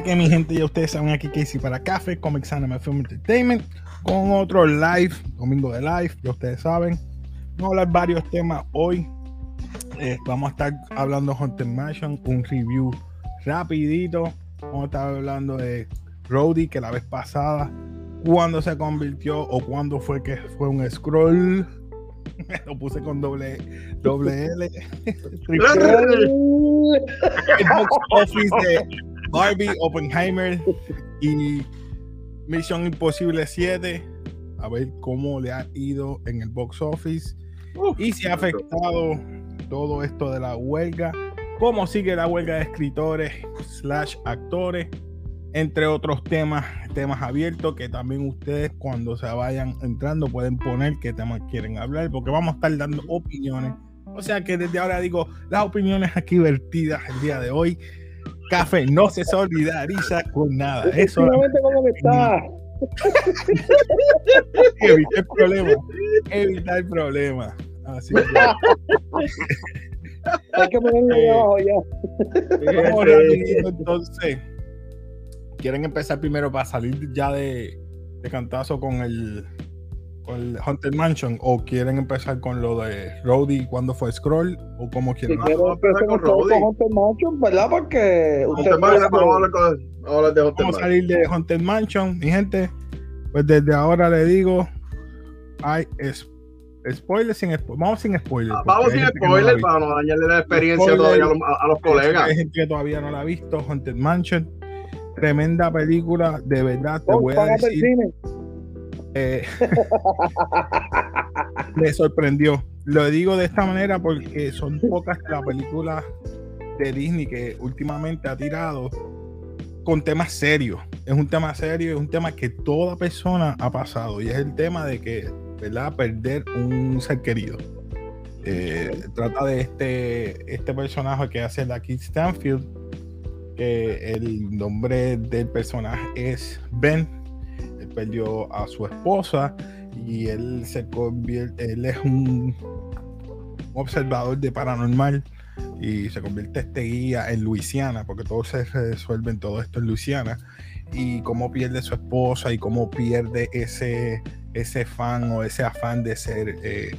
que mi gente? Ya ustedes saben aquí Casey para Café, Comics Anime Film Entertainment, con otro live, domingo de live, ya ustedes saben. Vamos a hablar varios temas hoy. Eh, vamos a estar hablando de Haunted Mansion, un review rapidito. Vamos a estar hablando de Rowdy, que la vez pasada, cuando se convirtió o cuando fue que fue un scroll. Lo puse con doble, doble L. box office de Barbie, Oppenheimer y Misión Imposible 7. A ver cómo le ha ido en el box office y si ha afectado todo esto de la huelga. Cómo sigue la huelga de escritores slash actores entre otros temas, temas abiertos que también ustedes cuando se vayan entrando pueden poner qué temas quieren hablar, porque vamos a estar dando opiniones. O sea que desde ahora digo, las opiniones aquí vertidas el día de hoy, Café no se solidariza con nada. Eso cómo está. evitar el problema. Evitar el problema. Así que, Hay que ponerle Eh, abajo ya. vamos rapidito, entonces. ¿Quieren empezar primero para salir ya de, de cantazo con el, con el Haunted Mansion? ¿O quieren empezar con lo de Rowdy cuando fue Scroll? ¿O cómo Si quieren? Quiero a empezar con Rowdy. Haunted Mansion, ¿verdad? Porque usted Mansion, vamos a hablar con- vamos a hablar de Haunted Vamos a salir de Haunted Mansion. Mi gente, pues desde ahora le digo, hay es, spoilers sin spoilers. Vamos sin spoilers. Ah, Vamos sin que no para no dañarle la experiencia Spoiler. todavía a los, a- a los colegas. Hay gente que todavía no la ha visto. Haunted Mansion. Tremenda película, de verdad te Oh, voy a decir. Eh, me sorprendió. Lo digo de esta manera porque son pocas las películas de Disney que últimamente ha tirado con temas serios. Es un tema serio, es un tema que toda persona ha pasado y es el tema de que, ¿verdad? Perder un ser querido. Eh, trata de este, este personaje que hace la Kid Stanfield, que el nombre del personaje es Ben. Perdió a su esposa y él se convierte, él es un observador de paranormal y se convierte este guía en Luisiana, porque todo se resuelve en todo esto en Luisiana, y cómo pierde su esposa y cómo pierde ese, ese fan o ese afán de ser eh,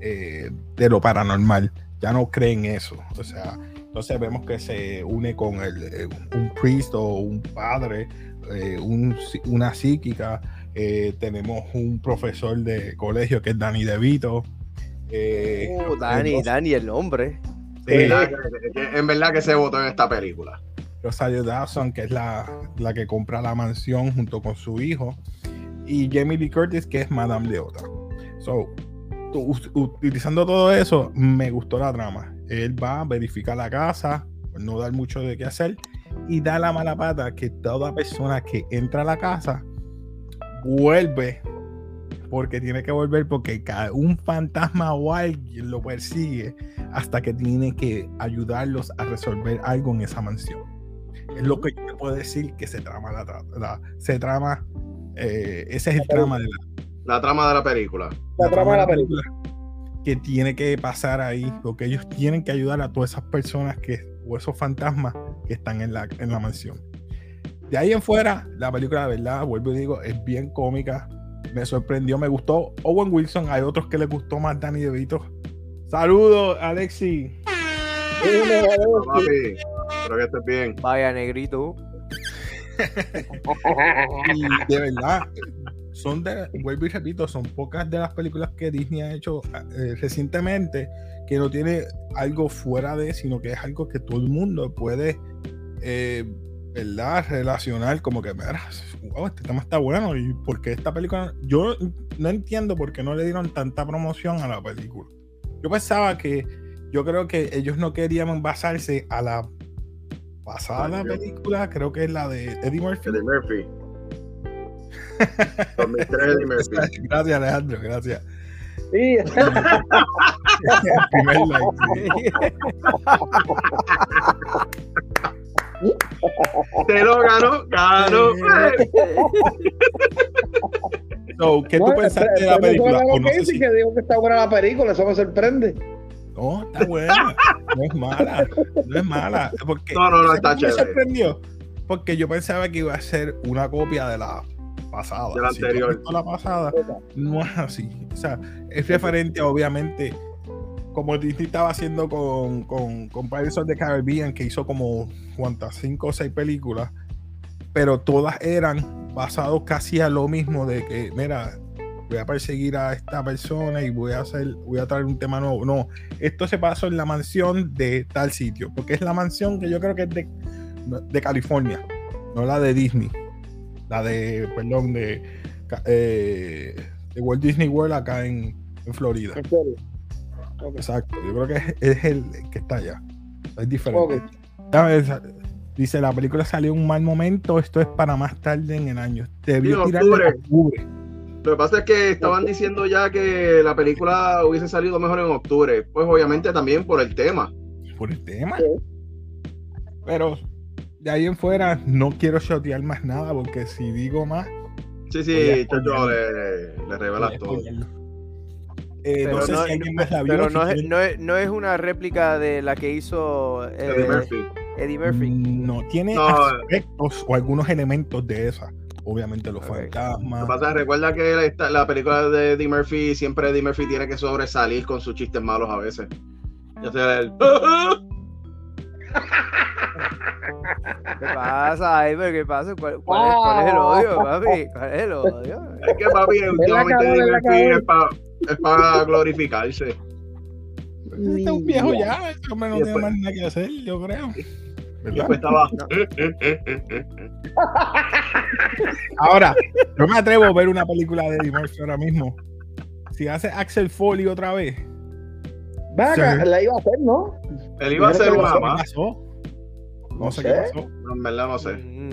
eh, de lo paranormal. Ya no cree en eso. O sea, entonces vemos que se une con el, eh, un priest o un padre, eh, un- una psíquica. eh, tenemos un profesor de colegio que es Danny DeVito. eh, Oh, Dani, entonces- Dani, el nombre. Sí, En verdad que- que- En verdad que se votó en esta película. Rosario Dawson, que es la, la que compra la mansión junto con su hijo, y Jamie Lee Curtis, que es Madame Leota. So, utilizando todo eso, me gustó la trama. Él va a verificar la casa, no dar mucho de qué hacer, y da la mala pata que toda persona que entra a la casa vuelve porque tiene que volver porque un fantasma o alguien lo persigue hasta que tiene que ayudarlos a resolver algo en esa mansión. Es lo que yo te puedo decir que se trama la, la- se trama eh, ese es el trama de la, La trama de la película. La trama de la película. que tiene que pasar ahí porque ellos tienen que ayudar a todas esas personas que o esos fantasmas que están en la, en la mansión. De ahí en fuera, la película de verdad, vuelvo y digo, es bien cómica. Me sorprendió, me gustó Owen Wilson. Hay otros que les gustó más Danny DeVito. Saludos, Alexi. Papi, espero que estés bien. Vaya, negrito. Y de verdad, son de, vuelvo y repito, son pocas de las películas que Disney ha hecho eh, recientemente que no tiene algo fuera de, sino que es algo que todo el mundo puede, eh, ¿verdad? Relacionar como que, wow, este tema está bueno y porque esta película, yo no entiendo por qué no le dieron tanta promoción a la película. Yo pensaba que, yo creo que ellos no querían basarse a la pasada Ay, película, creo que es la de Eddie Murphy. Eddie Murphy. 2003 Eddie Murphy. Gracias, Alejandro, gracias. Sí, El primer like, sí. Te lo ganó, ganó. So, ¿Qué tú No, pensaste de la película? no que sé si- que digo que está buena la película, eso me sorprende. No, está buena. No es mala. No es mala. Porque, No, no, no, ¿sabes está qué me chévere. sorprendió? porque yo pensaba que iba a ser una copia de la pasada. De la Si anterior. la pasada, no es así. O sea, es referente, obviamente, como Disney estaba haciendo con, con, con Pirates of the Caribbean, que hizo como cuantas, cinco o seis películas, pero todas eran basados casi a lo mismo de que, mira, voy a perseguir a esta persona y voy a hacer, voy a traer un tema nuevo. No, esto se pasó en la mansión de tal sitio, porque es la mansión que yo creo que es de, de California, no la de Disney, la de, perdón, de, eh, de Walt Disney World acá en, en Florida. En serio. Ok. Exacto, yo creo que es, es el que está allá. Es diferente. Dice, la película salió en un mal momento, esto es para más tarde en el año. Sí, en tirarle octubre. en octubre. Lo que pasa es que estaban diciendo ya que la película hubiese salido mejor en octubre. Pues obviamente también por el tema. por el tema. Sí. Pero de ahí en fuera no quiero shotear más nada porque si digo más, Sí, sí, Chacho, spoilearlo. le, le, revelas todo. Eh, no Pero sé no, si alguien más la vio. pero si no, es, quieren- no, es, no es una réplica de la que hizo eh, Eddie Murphy. Eddie Murphy. No, tiene No. aspectos o algunos elementos de esa. Obviamente los Ok. Lo fantasmas. que pasa recuerda que la, esta- la película de Eddie Murphy, siempre Eddie Murphy tiene que sobresalir con sus chistes malos a veces. Ya sea el. ¿Qué pasa, pero ¿Qué pasa? ¿Cuál, cuál es, cuál es el odio, papi? ¿Cuál es el odio? Es que papi, últimamente la Murphy cabrón. es para es pa glorificarse. Este es un viejo ya, este hombre no Y tiene después- más nada que hacer, yo creo. Después estaba. Ahora, yo me atrevo a ver una película de Eddie ahora mismo. Si hace Axel Foley otra vez, Ven acá, Sí. la iba a hacer, ¿no? Él iba a hacer una ¿qué más. pasó? No sé sé. qué pasó. No, en verdad no sé. Mm,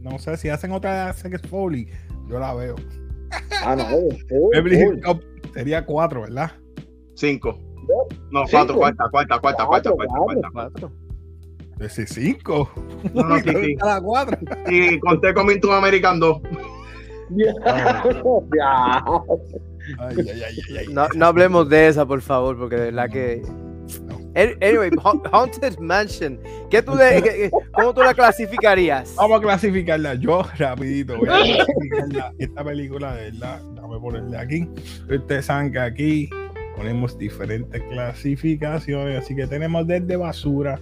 No sé si hacen otra Axel Foley, yo la veo. Ah, no. Uy. Hills Cop sería cuatro, ¿verdad? Cinco. No, cuatro, cuarta, cuarta, cuarta, cuarta, Cuatro, cuarta, cuatro. cuarta. cuatro. Sí, cinco. No, no, sí, sí. Cada cuatro. Y conté con Into American 2. Ya. Ya. Ay, ay, ay, ay, ay. No, no hablemos de esa, por favor, porque de verdad que. An- Anyway, Ha- Haunted Mansion. ¿Qué tú le- qué- ¿Cómo tú la clasificarías? Vamos a clasificarla. Yo, rapidito, voy a clasificarla. Esta película, de verdad, déjame ponerle aquí. Ustedes saben que aquí ponemos diferentes clasificaciones. Así que tenemos desde basura,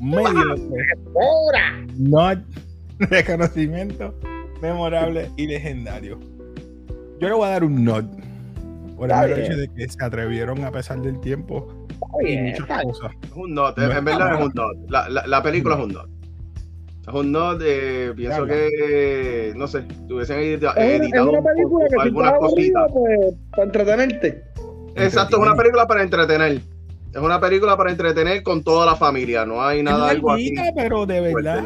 medio not reconocimiento, memorable y legendario. Yo le voy a dar un not. Por el hecho de que se atrevieron a pesar del tiempo Está y bien, muchas está bien. cosas. Es un not, No en verdad es un not. La, la, la película es un not. Es un not, eh, pienso que, no sé, tuviesen edita- Es una, es editado una película que si algunas cositas. pues, para entretenerte. Exacto, es una película para entretener. Es una película para entretener con toda la familia. No hay nada Es algo así. pero de verdad.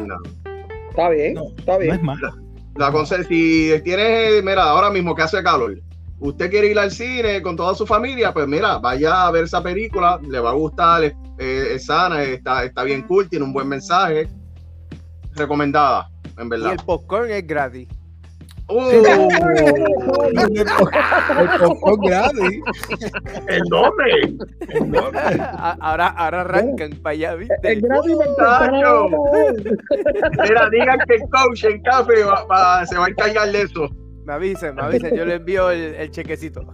Está bien, No, está no bien. es mala. La conse- si tienes, mira, ahora mismo que hace calor, usted quiere ir al cine con toda su familia, pues mira, vaya a ver esa película, le va a gustar, es, es sana, está, está bien cool, tiene un buen mensaje. Recomendada, en Y verdad. el popcorn es gratis. Uh, El popcorn gratis. ¿En dónde? ¿En dónde? Ahora, ahora arrancan para allá, ¿viste? gratis a Tacho. ver. Mira, digan que el coach en café va- va- se va a encargar de eso. Me avisen, me avisen. Yo le envío el, el chequecito.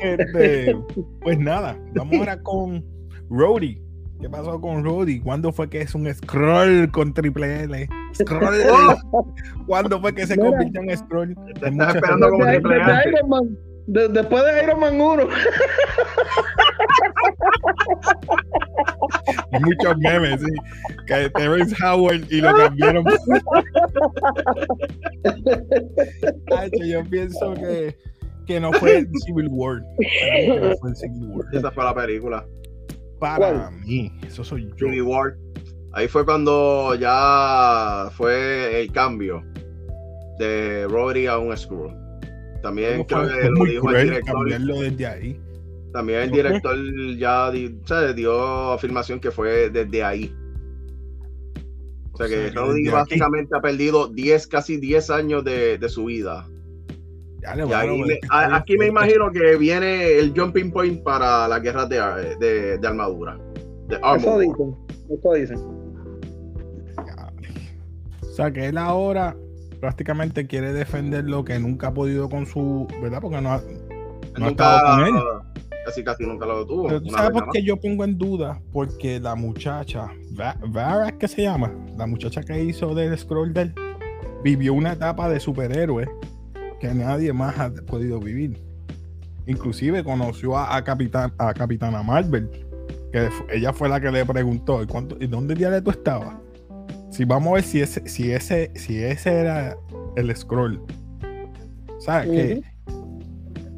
Este, pues nada, vamos ahora con Rody. ¿Qué pasó con Rody? ¿Cuándo fue que es un scroll con triple L? Scroll. ¿Cuándo fue que se convirtió en scroll? Te estás esperando como triple Man. De- después de Iron Man 1. hay muchos memes, sí. Que Terrence Howard y lo cambiaron. Tacho, yo pienso que, que no fue Civil War. No fue Civil War. Esa fue la película. Para ¿Cuál? mí, eso soy yo. Judy Ward. Ahí fue cuando ya fue el cambio de Roddy a un Skrull. También Fue, creo fue que lo dijo el director. cambiarlo desde ahí. También el director ya di- o sea, dio afirmación que fue desde ahí. O sea O sea, que Roddy aquí. básicamente ha perdido 10, casi 10 años de, de su vida. Ya le Y voy a ahí robar me- a- aquí me imagino que viene el jumping point para las guerras de, de, de armadura. De armor. Eso dicen. Eso dicen. O sea que él ahora prácticamente quiere defender lo que nunca ha podido con su, ¿verdad? Porque no ha, no ha Nunca, estado con él. casi casi nunca lo tuvo. Pero tú sabes por qué yo pongo en duda, porque la muchacha, Va- Vara, ¿qué se llama? La muchacha que hizo del scroll del vivió una etapa de superhéroe que nadie más ha podido vivir. Inclusive conoció a, a Capitán, a Capitana Marvel, que ella fue la que le preguntó, ¿y, cuánto, ¿y dónde diablos tú estabas? Si vamos a ver si ese, si ese, si ese era el scroll. ¿Sabes? Que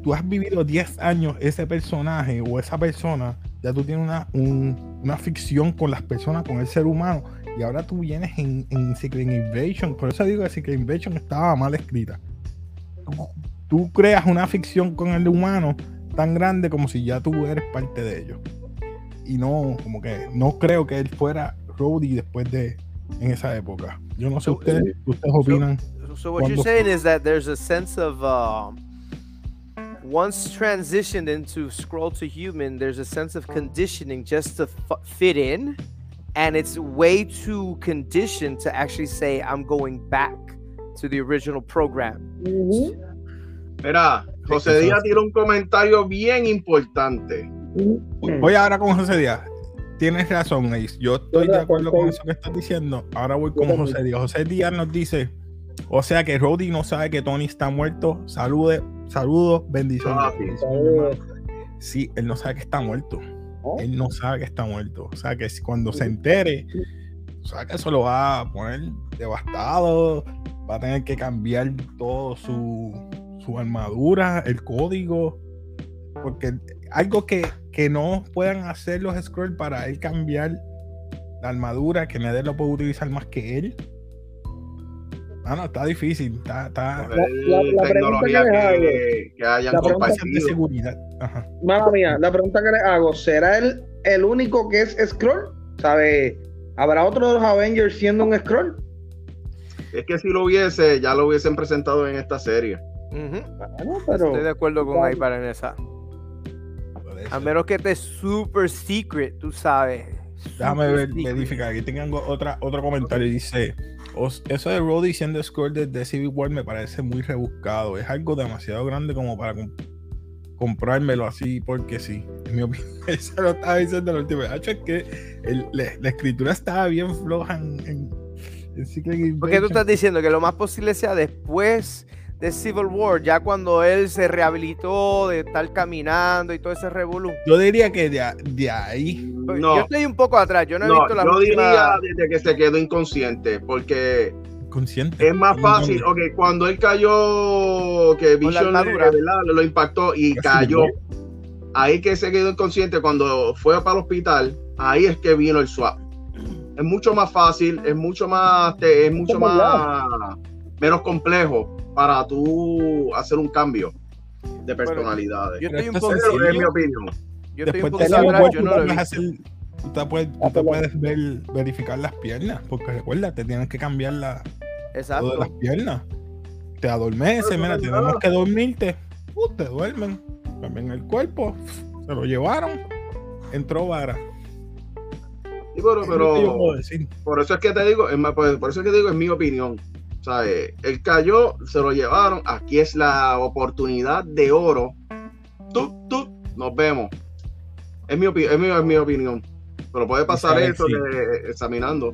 tú has vivido 10 años ese personaje o esa persona, ya tú tienes una, un- una ficción con las personas, con el ser humano, y ahora tú vienes en, en Secret Invasion. Por eso digo que Secret Invasion estaba mal escrita. Tú, tú creas una ficción con el humano tan grande como si ya tú eres parte de ellos. Y no, como que no creo que él fuera Rhodey después de en esa época. Yo no sé So- ustedes, ustedes opinan. So what you're saying is that there's a sense of um, once transitioned into scroll to human, there's a sense of conditioning just to fit in, and it's way too conditioned to actually say I'm going back to the original program. Ujú. Mira, José Díaz tiró un comentario bien importante. Ujú. Voy ahora con José Díaz. Tienes razón, Ace. Yo estoy de acuerdo con eso que estás diciendo. Ahora voy con. José Díaz. José Díaz nos dice, o sea que Roddy no sabe que Tony está muerto. Salude, saludos, bendiciones. Ah, sí. bendiciones, él no sabe que está muerto. ¿Oh? Él no sabe que está muerto. O sea que si- cuando se entere, o sea que eso lo va a poner devastado. Va a tener que cambiar todo su, su armadura, el código. Porque algo que, que no puedan hacer los scrolls para él cambiar la armadura, que nadie lo puede utilizar más que él. Ah, no, está difícil. Está, está La- la- la tecnología pregunta que que, que hayan La pregunta de compartido. seguridad. Ajá. Mala mía, la pregunta que le hago, ¿será él el único que es Scroll? ¿Sabe? ¿Habrá otro de los Avengers siendo un Scroll? Es que si lo hubiese, ya lo hubiesen presentado en esta serie. Bueno, pero Estoy de acuerdo con Ibar en esa. A menos que esté super secret, tú sabes. Déjame ver, secret. verificar. Aquí tengo otra, otro comentario. Dice: "Os- Eso de Roddy siendo score de, de Civil War me parece muy rebuscado. Es algo demasiado grande como para com- comprármelo así porque sí. En mi opinión, eso lo estaba diciendo la última vez. Es que el- la, la escritura estaba bien floja en, en, en Secret Porque tú estás diciendo que lo más posible sea después de Civil War, ya cuando él se rehabilitó de estar caminando y todo ese revolú. Yo diría que de, ahí. Yo No, estoy un poco atrás, yo no he no, visto la yo última... diría desde que se quedó inconsciente, porque Consciente. es más fácil, ok, cuando él cayó, que Vision eh, ¿verdad? lo impactó y cayó, ahí que se quedó inconsciente, cuando fue para el hospital, ahí es que vino el swap. Es mucho más fácil, es mucho más, es mucho más, menos complejo para tú hacer un cambio de personalidades. Yo estoy un poco es es mi opinión. Yo estoy un Después poco atrás, yo no lo he visto. tú te puedes, tú te puedes ver, verificar las piernas, porque recuerda, te tienes que cambiar la, Exacto. las piernas. Te adormece, Pero mira, tenemos que dormirte. Uh, te duermen. Cambian el cuerpo. Se lo llevaron. Entró vara. Sí, pero, pero por eso es que te digo, por eso es que te digo, es mi opinión. O sea, eh, él cayó, se lo llevaron. Aquí es la oportunidad de oro. Tú, tú, nos vemos. Es mi, opi- es mi, es mi opinión. Pero puede pasar eso Alexis. de- examinando.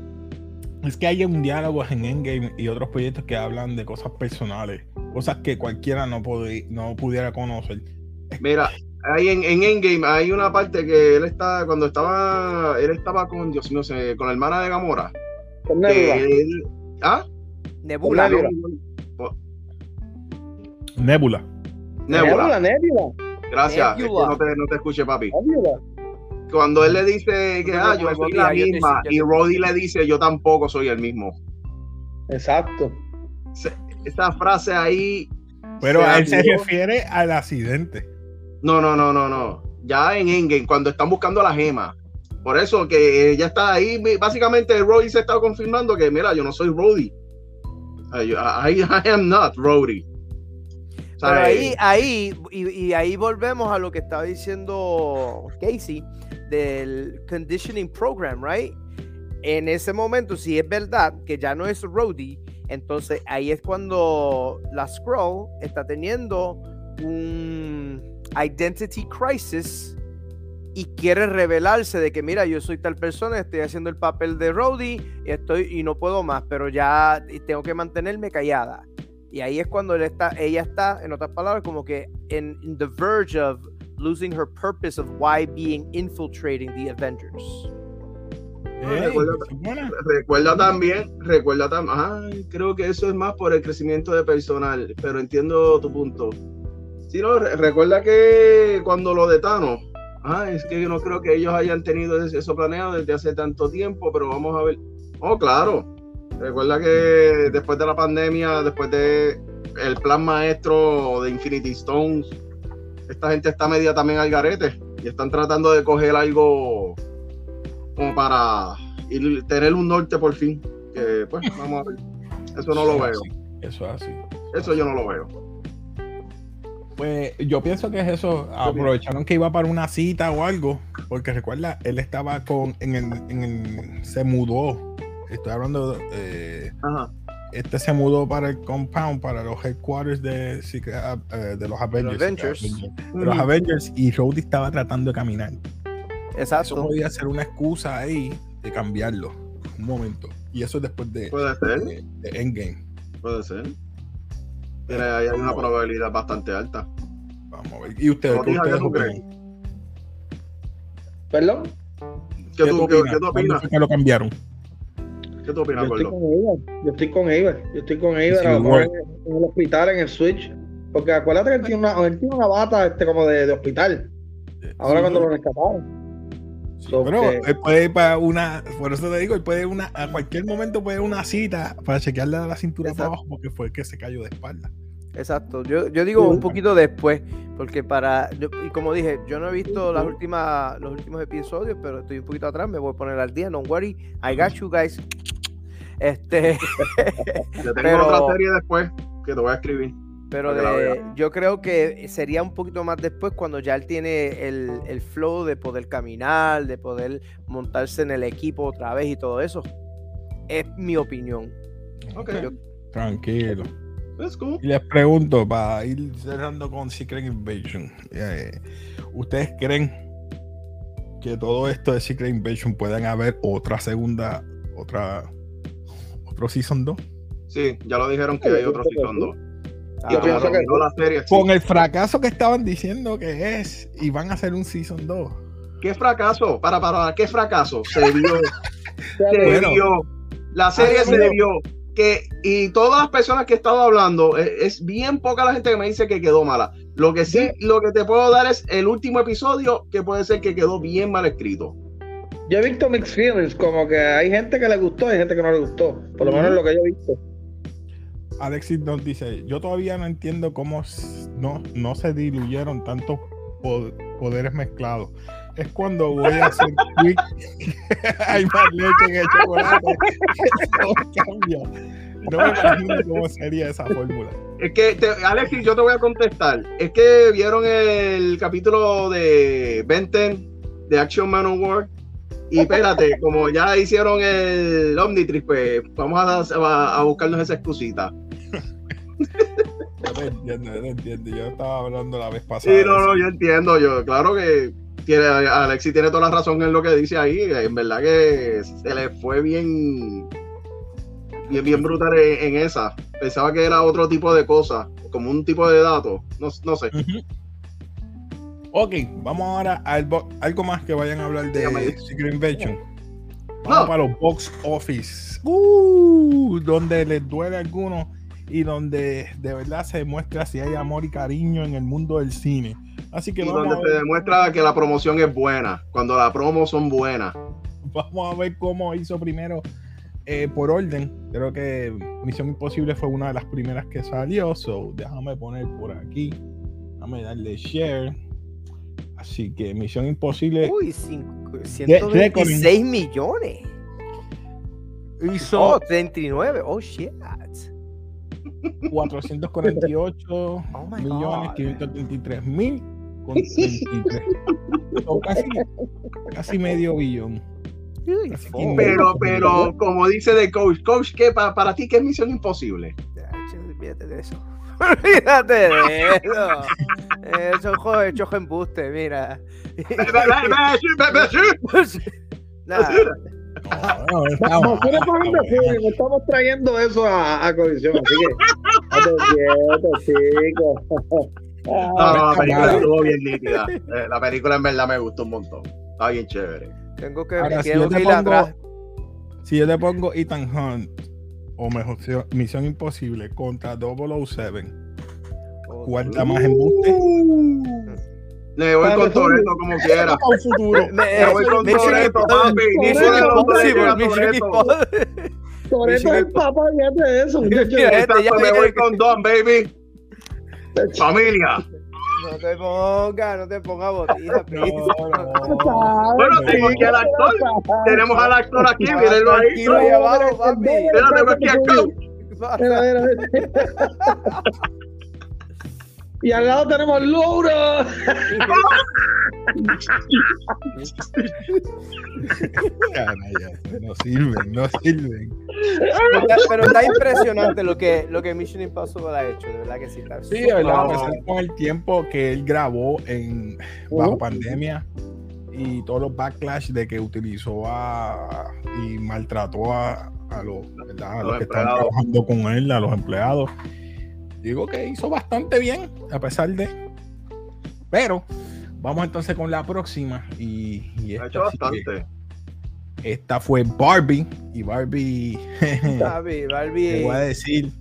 Es que hay un diálogo en Endgame y otros proyectos que hablan de cosas personales. Cosas que cualquiera no, no pudiera conocer. Mira, ahí en, en Endgame hay una parte que él está, cuando estaba, él estaba con, Dios mío, con la hermana de Gamora. Con que Nebula. él- ¿Ah? Nebula. Nebula. Nebula. Nebula. Nebula, Nebula, Gracias. Es que Nebula. no te, no te escuché, papi. Nebula. Cuando él le dice que ah, yo soy la misma, y Roddy le dice yo tampoco soy el mismo. Exacto. Se- Esa frase ahí. Pero a él se refiere al accidente. No, no, no, no, no. Ya en Endgame, cuando están buscando la gema. Por eso que ya está ahí. Básicamente, Roddy se está confirmando que, mira, yo no soy Roddy. I, I- I am not Roddy. Pero ahí, ahí, y, y ahí volvemos a lo que estaba diciendo Casey del conditioning program, right? En ese momento, si es verdad que ya no es Rhodey, entonces ahí es cuando la Scroll está teniendo un identity crisis y quiere revelarse de que mira, yo soy tal persona, estoy haciendo el papel de Rhodey y estoy y no puedo más, pero ya tengo que mantenerme callada. Y ahí es cuando él está, ella está, en otras palabras, como que en in the verge of losing her purpose of why being infiltrating the Avengers. Ey, recuerda- también, recuerda también, ay, creo que eso es más por el crecimiento de personal, pero entiendo tu punto. Sí, no, re- recuerda que cuando lo de Thanos, ah, es que yo no creo que ellos hayan tenido es- eso planeado desde hace tanto tiempo, pero vamos a ver. Oh, claro. Recuerda que después de la pandemia, después de el plan maestro de Infinity Stones, esta gente está media también al garete y están tratando de coger algo como para ir- tener un norte por fin. Que pues vamos a ver. Eso no lo veo. Eso es así. Eso yo no lo veo. Pues yo pienso que es eso. Aprovecharon que iba para una cita o algo. Porque recuerda, él estaba con. En el, en el- se mudó. Estoy hablando. eh, Ajá. este se mudó para el compound, para los headquarters de, Secret- eh, de los Avengers. Avengers. De los Avengers. Y Rhodey estaba tratando de caminar. Eso Exacto. podía ser una excusa ahí de cambiarlo. Un momento. Y eso es después de, Puede ser, de- de Endgame. puede ser. Tiene, ahí hay una probabilidad bastante alta. Vamos a ver. ¿Y ustedes qué hija, ¿qué ustedes tú crees? Perdón. ¿Qué tú, qué- opinas? qué tú ¿Cuándo opinas? que lo cambiaron? ¿Qué tú opinas, Yo estoy con Iber. Yo estoy con Iber. Yo estoy con Iber. Sí, a lo igual. mejor en, en el hospital, en el Switch. Porque acuérdate que él tiene una, él tiene una bata este, como de, de hospital. Ahora Sí, cuando lo rescataron. So pero que- él puede ir para una, por eso te digo, él puede ir una, a cualquier momento puede ir una cita para chequearle la cintura Exacto. para abajo porque fue el que se cayó de espalda. Exacto. Yo, yo digo un poquito después, porque para, yo- y como dije, yo no he visto las últimas, los últimos episodios, pero estoy un poquito atrás, me voy a poner al día, don't worry, I got you guys. Este, Yo tengo Pero- otra serie después que te voy a escribir. Pero de- yo creo que sería un poquito más después cuando ya él tiene el, el flow de poder caminar, de poder montarse en el equipo otra vez y todo eso. Es mi opinión. Ok, Yo- Tranquilo. cool. Y les pregunto, para ir cerrando con Secret Invasion, eh, ¿ustedes creen que todo esto de Secret Invasion puedan haber otra segunda, otra, otro Season 2? Sí, ya lo dijeron que hay otro season sí. 2. Y Yo como pienso que terminó sí. la serie, sí. Con el fracaso que estaban diciendo que es, y van a hacer un Season 2. ¿Qué fracaso? Para, para, ¿qué fracaso? Se vio, se Bueno. vio. La serie se vio. Que, y todas las personas que he estado hablando, eh, es, bien poca la gente que me dice que quedó mala. Lo que sí, lo que te puedo dar es el último episodio, que puede ser que quedó bien mal escrito. Yo he visto mixed feelings, como que hay gente que le gustó y hay gente que no le gustó. Por lo menos lo que yo he visto. Alexis nos dice, yo todavía no entiendo cómo no, no se diluyeron tantos po- poderes mezclados. Es cuando voy a hacer quick, hay más leche en el chocolate. Eso cambia. No me imagino cómo sería esa fórmula. Es que, te, Alexis, yo te voy a contestar. Es que vieron el capítulo de Ben 10 de Action Man of War. Y espérate, como ya hicieron el Omnitrix, pues vamos a, a- a buscarnos esa excusita. Yo te entiendo, yo te entiendo. Yo estaba hablando la vez pasada. Sí, no, no, yo entiendo. Yo, claro que tiene, Alexis tiene toda la razón en lo que dice ahí. En verdad que se le fue bien, bien, bien brutal en, en esa. Pensaba que era otro tipo de cosa, como un tipo de dato. No, no sé. Ujú. Ok, vamos ahora a algo más que vayan a hablar de Dígame. Secret Invasion. Vamos No. para los box office. Uh, donde les duele a algunos y donde de verdad se demuestra si hay amor y cariño en el mundo del cine. Así que Y vamos donde a, se ver, demuestra que la promoción es buena, cuando la promo son buenas. vamos a ver cómo hizo primero eh, por orden. Creo que Misión Imposible fue una de las primeras que salió. So, déjame poner por aquí. Déjame darle share. Así que Misión Imposible Uy, cinco- 126 millones. hizo Oh, 39. Oh, shit. 448 Oh millones God. 533 mil con 33. So, casi, casi medio billón. Pero, pero, como dice de coach, coach, ¿qué pa- para ti qué es misión imposible? Olvídate de eso. Olvídate de eso. Eso es hecho embuste, mira. No, no, mal, no estamos trayendo eso a, a colisión, así que chicos. La película estuvo bien nítida. Eh, La película en verdad me gustó un montón. Está bien chévere. tengo que, Ahora, si yo te pongo- atrás. Si yo te pongo Ethan Hunt o mejor Misión Imposible contra 007, Oh, ¿cuál está más embuste? Le voy con Toreto como quiera. Me- Le voy con Toreto, papi. Toretto es el papá, fíjate de eso, este me voy con Don, baby. Familia. No te pongas, no te pongas botija. Bueno, tengo aquí al actor. Tenemos al actor aquí, mírenlo ahí. Tengo aquí al coach. Y al lado tenemos Laura. No sirven, no sirven. Pero está- impresionante lo que, lo que Mission Impossible ha hecho, de verdad que sí. Está Sí, súper ¿verdad? Pesar con el tiempo que él grabó en bajo pandemia y todos los backlash de que utilizó a y maltrató a, a los, Los los que estaban empleados. trabajando con él, a los empleados. Digo que hizo bastante bien, a pesar de. Pero vamos entonces con la próxima. Y, y Ha esta, hecho sí que- bastante. esta fue Barbie. Y Barbie. Te Barbie. voy a decir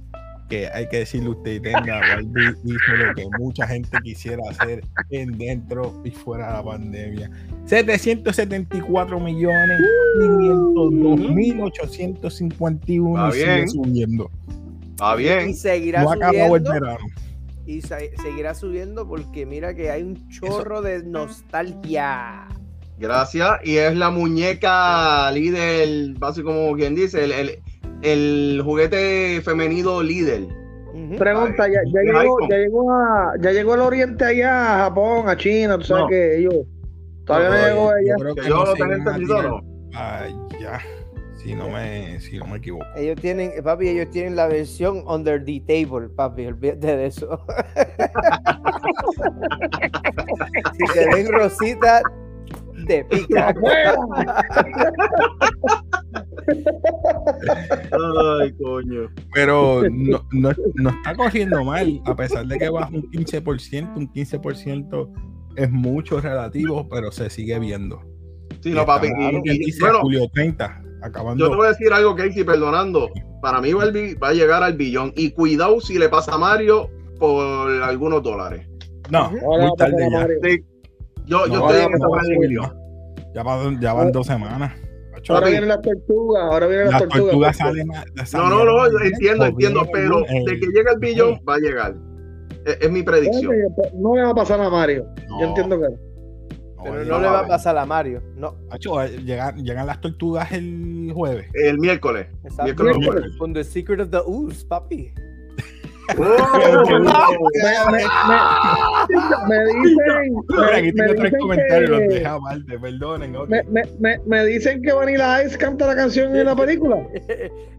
que hay que decirle a usted, tenga, Barbie hizo lo que mucha gente quisiera hacer en dentro y fuera de la pandemia. 774 millones, 502 mil 851 Está y sigue bien. subiendo. Va bien. Y seguirá No el subiendo. verano. Y se- seguirá subiendo porque mira que hay un chorro de nostalgia. Gracias. Y es la muñeca líder, básicamente como quien dice, el, el, el juguete femenino líder. Pregunta, ya, llegó, ya llegó a, ya llegó al oriente allá, a Japón, a China, tú sabes No. que ellos todavía no, No, llegó allá. creo Que que yo no lo tengo entendido, ¿no? allá, si no me, si no me equivoco. Ellos tienen, papi, ellos tienen la versión under the table, papi, olvídate de eso. si te ven rosita, de pica. Ay, coño. Pero no, no, no está corriendo mal, a pesar de que baja un 15%, un 15% es mucho relativo, pero se sigue viendo. Sí, Y no, papi. Y- y- dice bueno, julio 30, yo te voy a decir algo, Casey, perdonando. Para mí Barbie va a llegar al billón. Y cuidado si le pasa a Mario por algunos dólares. No, muy tarde ya. Sí. Yo, estoy en esa. Ya van, ya van dos semanas. Ahora Papi. vienen las tortugas, ahora vienen las, Las tortugas. tortugas salen. a- No, no, no, yo entiendo, entiendo, pero el- de que llegue al billón, va a llegar. Es, es mi predicción. No le va a pasar a Mario. No, Yo entiendo que no, Pero no le va a pasar a Mario. No, eh, llegan, llegan las tortugas el jueves. El miércoles. exacto. Miércoles. Miércoles. Con The Secret of the Ooze, papi. Oh, Me, me, me, me dicen, Mira, aquí me, tengo me tres dicen comentarios, los que, perdonen. me, me, me, me dicen que Vanilla Ice canta la canción en la película.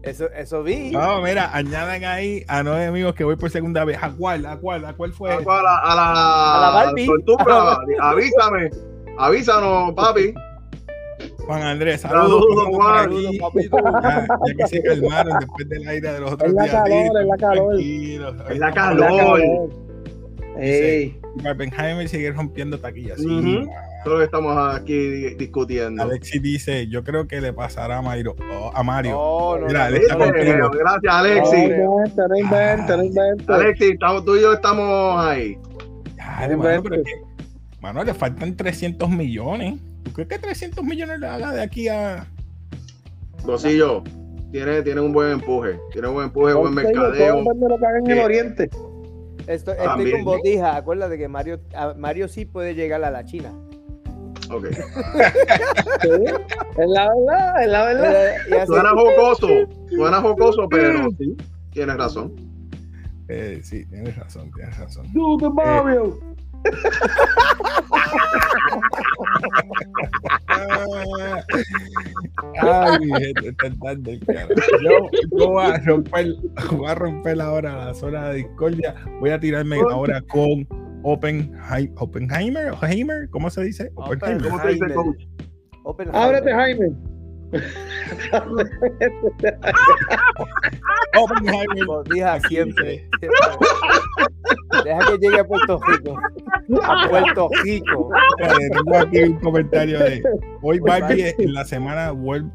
Eso, eso vi. No, mira, añadan ahí a nueve amigos que voy por segunda vez. ¿A cuál? ¿A cuál? ¿A cuál fue? a la, a la, A la Barbie. avísame. Avísanos, papi. Juan Andrés, Saludos, saludos. Juan. Saludos, papito. Ya, ya que se calmaron después del aire de los otros Es la días. calor, es la calor. Es la La calor. Ey. Barbenheimer sigue rompiendo taquillas. Sí, es lo que estamos aquí di- discutiendo. Alexis dice, yo creo que le pasará a Mario. oh, a Mario. No, Mira, no. Gracias, No Alexis. invente, no invente, no invente. Alexis, estamos, tú y yo estamos ahí. Ay, No mano, inventes. pero es que, mano, le faltan 300 millones. ¿Tú crees que 300 millones le haga de aquí a... Dosillo, tiene, tiene un buen empuje. Tiene un buen empuje, buen mercadeo. lo que hagan en el Sí. oriente. Estoy, con botija. Acuérdate que Mario, Mario sí puede llegar a la China. Ok. Sí, es la verdad, es la verdad. Eh, Suena jocoso, suena jocoso, pero sí, tienes razón. Eh, sí, tienes razón, tienes razón. Super Mario. Ay, mi gente, están dando el cara. Yo, yo voy, a romper, voy a romper ahora la zona de discordia. Voy a tirarme ahora con Oppenheimer. Oppenheimer, Heimer, ¿cómo se dice? Oppenheimer. ¿Cómo se dice, coach? Oppenheimer. Ábrete, Jaime. Oppenheimer. Siempre. Deja que llegue a Puerto Rico. A Puerto Rico. Espérate, Tengo aquí un comentario de hoy Barbie en la semana vuelvo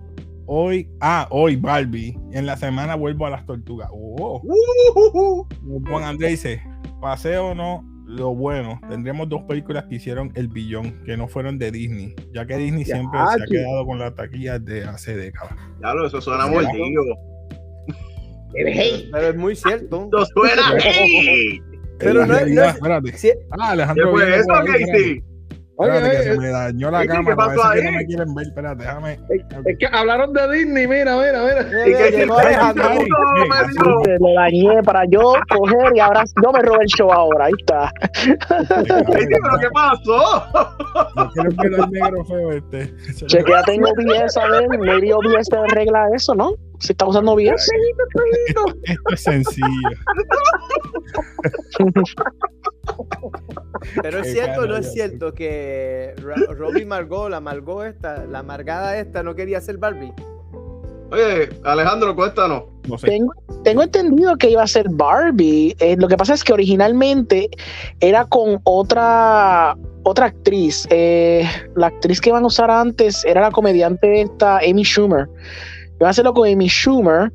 hoy ah hoy Barbie en la semana vuelvo a las tortugas oh. Uh, Juan Andrés dice paseo no lo bueno tendremos dos películas que hicieron el billón que no fueron de Disney ya que Disney Ya, siempre se ha quedado con la taquilla de hace décadas lo, eso suena. El hate. Pero es muy cierto. Eso suena hey. Pero no es- realidad, no es- espérate ah ¿Qué Alejandro fue viene eso, ahí, espérate. Oye, que oye, se me dañó la ¿qué cámara pasó parece que ahí? no me quieren ver espérate déjame es que hablaron de Disney, mira, mira, mira. ¿Y qué llegó Alejandro. Que lo dañé para yo coger y ahora yo me robé el show ahora. Ahí está. ¿pero qué pasó? no quiero al negro feo este Chequeate en OBS a ver. Maybe OBS te arregla eso, ¿no? Si está usando OBS. esto es sencillo Pero es cierto o no es cierto que Robbie Margot, la Margot esta, la amargada esta, no quería ser Barbie. Oye, Alejandro, cuéntanos. no sé Tengo, tengo entendido que iba a ser Barbie. Eh, lo que pasa es que originalmente era con otra otra actriz. Eh, la actriz que iban a usar antes era la comediante esta Amy Schumer. Iban a hacerlo con Amy Schumer.